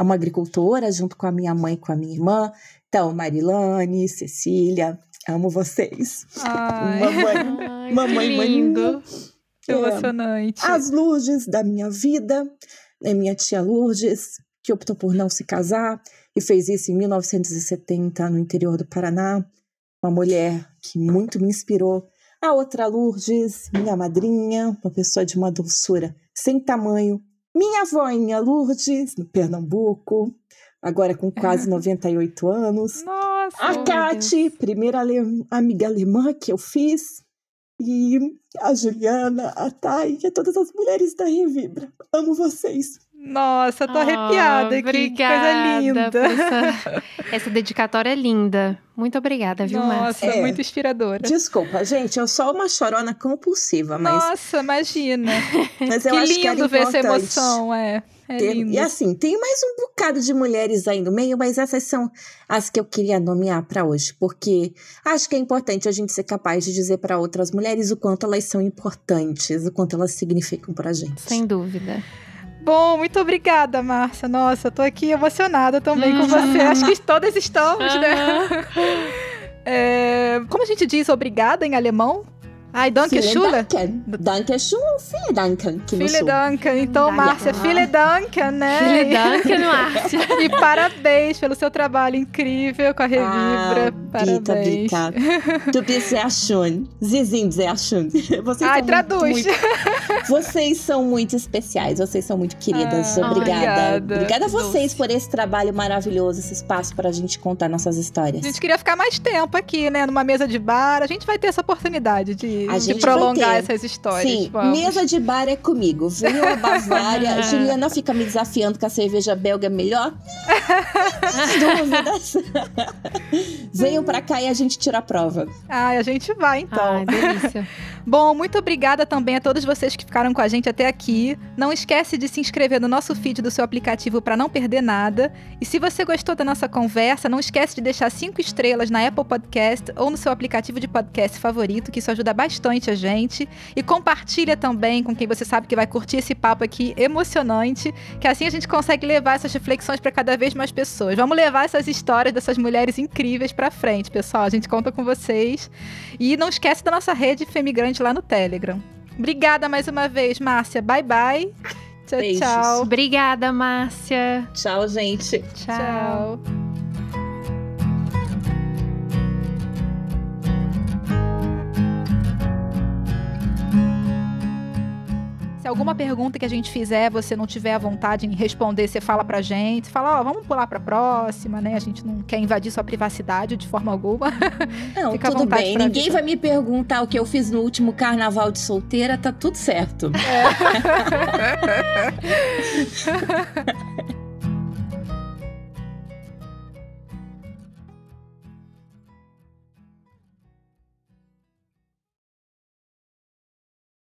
Speaker 2: uma agricultora, junto com a minha mãe e com a minha irmã. Então, Marilane, Cecília, amo vocês.
Speaker 1: Ai,
Speaker 2: Mamãe,
Speaker 3: Ai,
Speaker 2: mamãe,
Speaker 3: que
Speaker 2: mãe.
Speaker 3: lindo.
Speaker 1: que emocionante.
Speaker 2: As Lourdes da minha vida, é minha tia Lourdes, que optou por não se casar e fez isso em 1970 no interior do Paraná. Uma mulher que muito me inspirou. A outra Lourdes, minha madrinha, uma pessoa de uma doçura sem tamanho. Minha avóinha Lourdes, no Pernambuco, agora com quase *laughs* 98 anos.
Speaker 1: Nossa.
Speaker 2: A Kati, primeira ale- amiga alemã que eu fiz. E a Juliana, a Thay, e todas as mulheres da Revibra. Amo vocês.
Speaker 1: Nossa, tô arrepiada
Speaker 3: Ah,
Speaker 1: aqui.
Speaker 3: Obrigada
Speaker 1: que coisa linda.
Speaker 3: Essa, *laughs* essa dedicatória é linda. Muito obrigada, viu,
Speaker 1: Nossa,
Speaker 3: Márcia?
Speaker 2: É.
Speaker 1: muito inspiradora.
Speaker 2: Desculpa, gente, eu sou uma chorona compulsiva, mas,
Speaker 1: Nossa, imagina. *laughs*
Speaker 2: mas eu
Speaker 1: que
Speaker 2: acho que
Speaker 1: lindo ver essa emoção, é. É lindo.
Speaker 2: E assim, tem mais um bocado de mulheres aí no meio, mas essas são as que eu queria nomear para hoje, porque acho que é importante a gente ser capaz de dizer para outras mulheres o quanto elas são importantes, o quanto elas significam pra gente.
Speaker 3: Sem dúvida.
Speaker 1: Bom, muito obrigada, Márcia. Nossa, tô aqui emocionada também com
Speaker 3: Uhum.
Speaker 1: você. Acho que todas estamos, né?
Speaker 3: Ah, *laughs*
Speaker 1: É, como a gente diz obrigada em alemão? Ai, danke schule.
Speaker 2: Danken. Danke Danken. Que no
Speaker 1: Viele
Speaker 2: sul.
Speaker 1: Danken. Então,
Speaker 3: Danke.
Speaker 1: Márcia, viele Danken, né?
Speaker 3: Viele Danke, *laughs* Márcia.
Speaker 1: E parabéns pelo seu trabalho incrível com a Revibra.
Speaker 2: Ah,
Speaker 1: parabéns.
Speaker 2: Bita. Schön. Sie sind sehr schön. Vocês
Speaker 1: Ai,
Speaker 2: são
Speaker 1: traduz.
Speaker 2: Muito, muito- vocês são muito especiais. Vocês são muito queridas.
Speaker 1: Ah,
Speaker 2: obrigada.
Speaker 1: obrigada.
Speaker 2: Obrigada a vocês
Speaker 3: Doce.
Speaker 2: por esse trabalho maravilhoso, esse espaço para a gente contar nossas histórias.
Speaker 1: A gente queria ficar mais tempo aqui, né? Numa mesa de bar. A gente vai ter essa oportunidade de, de prolongar essas histórias.
Speaker 2: Sim,
Speaker 1: Vamos.
Speaker 2: mesa de bar é comigo. Venho a Bavária. *laughs* Juliana fica me desafiando que a cerveja belga é melhor. *laughs* As dúvidas. *laughs* Venham venham para cá e a gente tira a prova.
Speaker 1: Ai, a gente vai então.
Speaker 3: Ai, delícia. *laughs*
Speaker 1: Bom, muito obrigada também a todos vocês que ficaram com a gente até aqui. Não esquece de se inscrever no nosso feed do seu aplicativo para não perder nada. E se você gostou da nossa conversa, não esquece de deixar cinco estrelas na Apple Podcast ou no seu aplicativo de podcast favorito, que isso ajuda bastante a gente. E compartilha também com quem você sabe que vai curtir esse papo aqui emocionante, que assim a gente consegue levar essas reflexões para cada vez mais pessoas. Vamos levar essas histórias dessas mulheres incríveis para frente, pessoal. A gente conta com vocês. E não esquece da nossa rede Femigrante lá no Telegram. Obrigada mais uma vez, Márcia. Bye, bye. Tchau,
Speaker 2: Beijos.
Speaker 1: tchau.
Speaker 3: Obrigada, Márcia.
Speaker 2: Tchau, gente.
Speaker 1: Tchau. Se alguma pergunta que a gente fizer, você não tiver a vontade em responder, você fala pra gente. Fala, ó, vamos pular pra próxima, né? A gente não quer invadir sua privacidade de forma alguma. *laughs*
Speaker 2: Não,
Speaker 1: Fica
Speaker 2: tudo bem. Ninguém vai me perguntar o que eu fiz no último carnaval de solteira, tá tudo certo. *laughs* *laughs*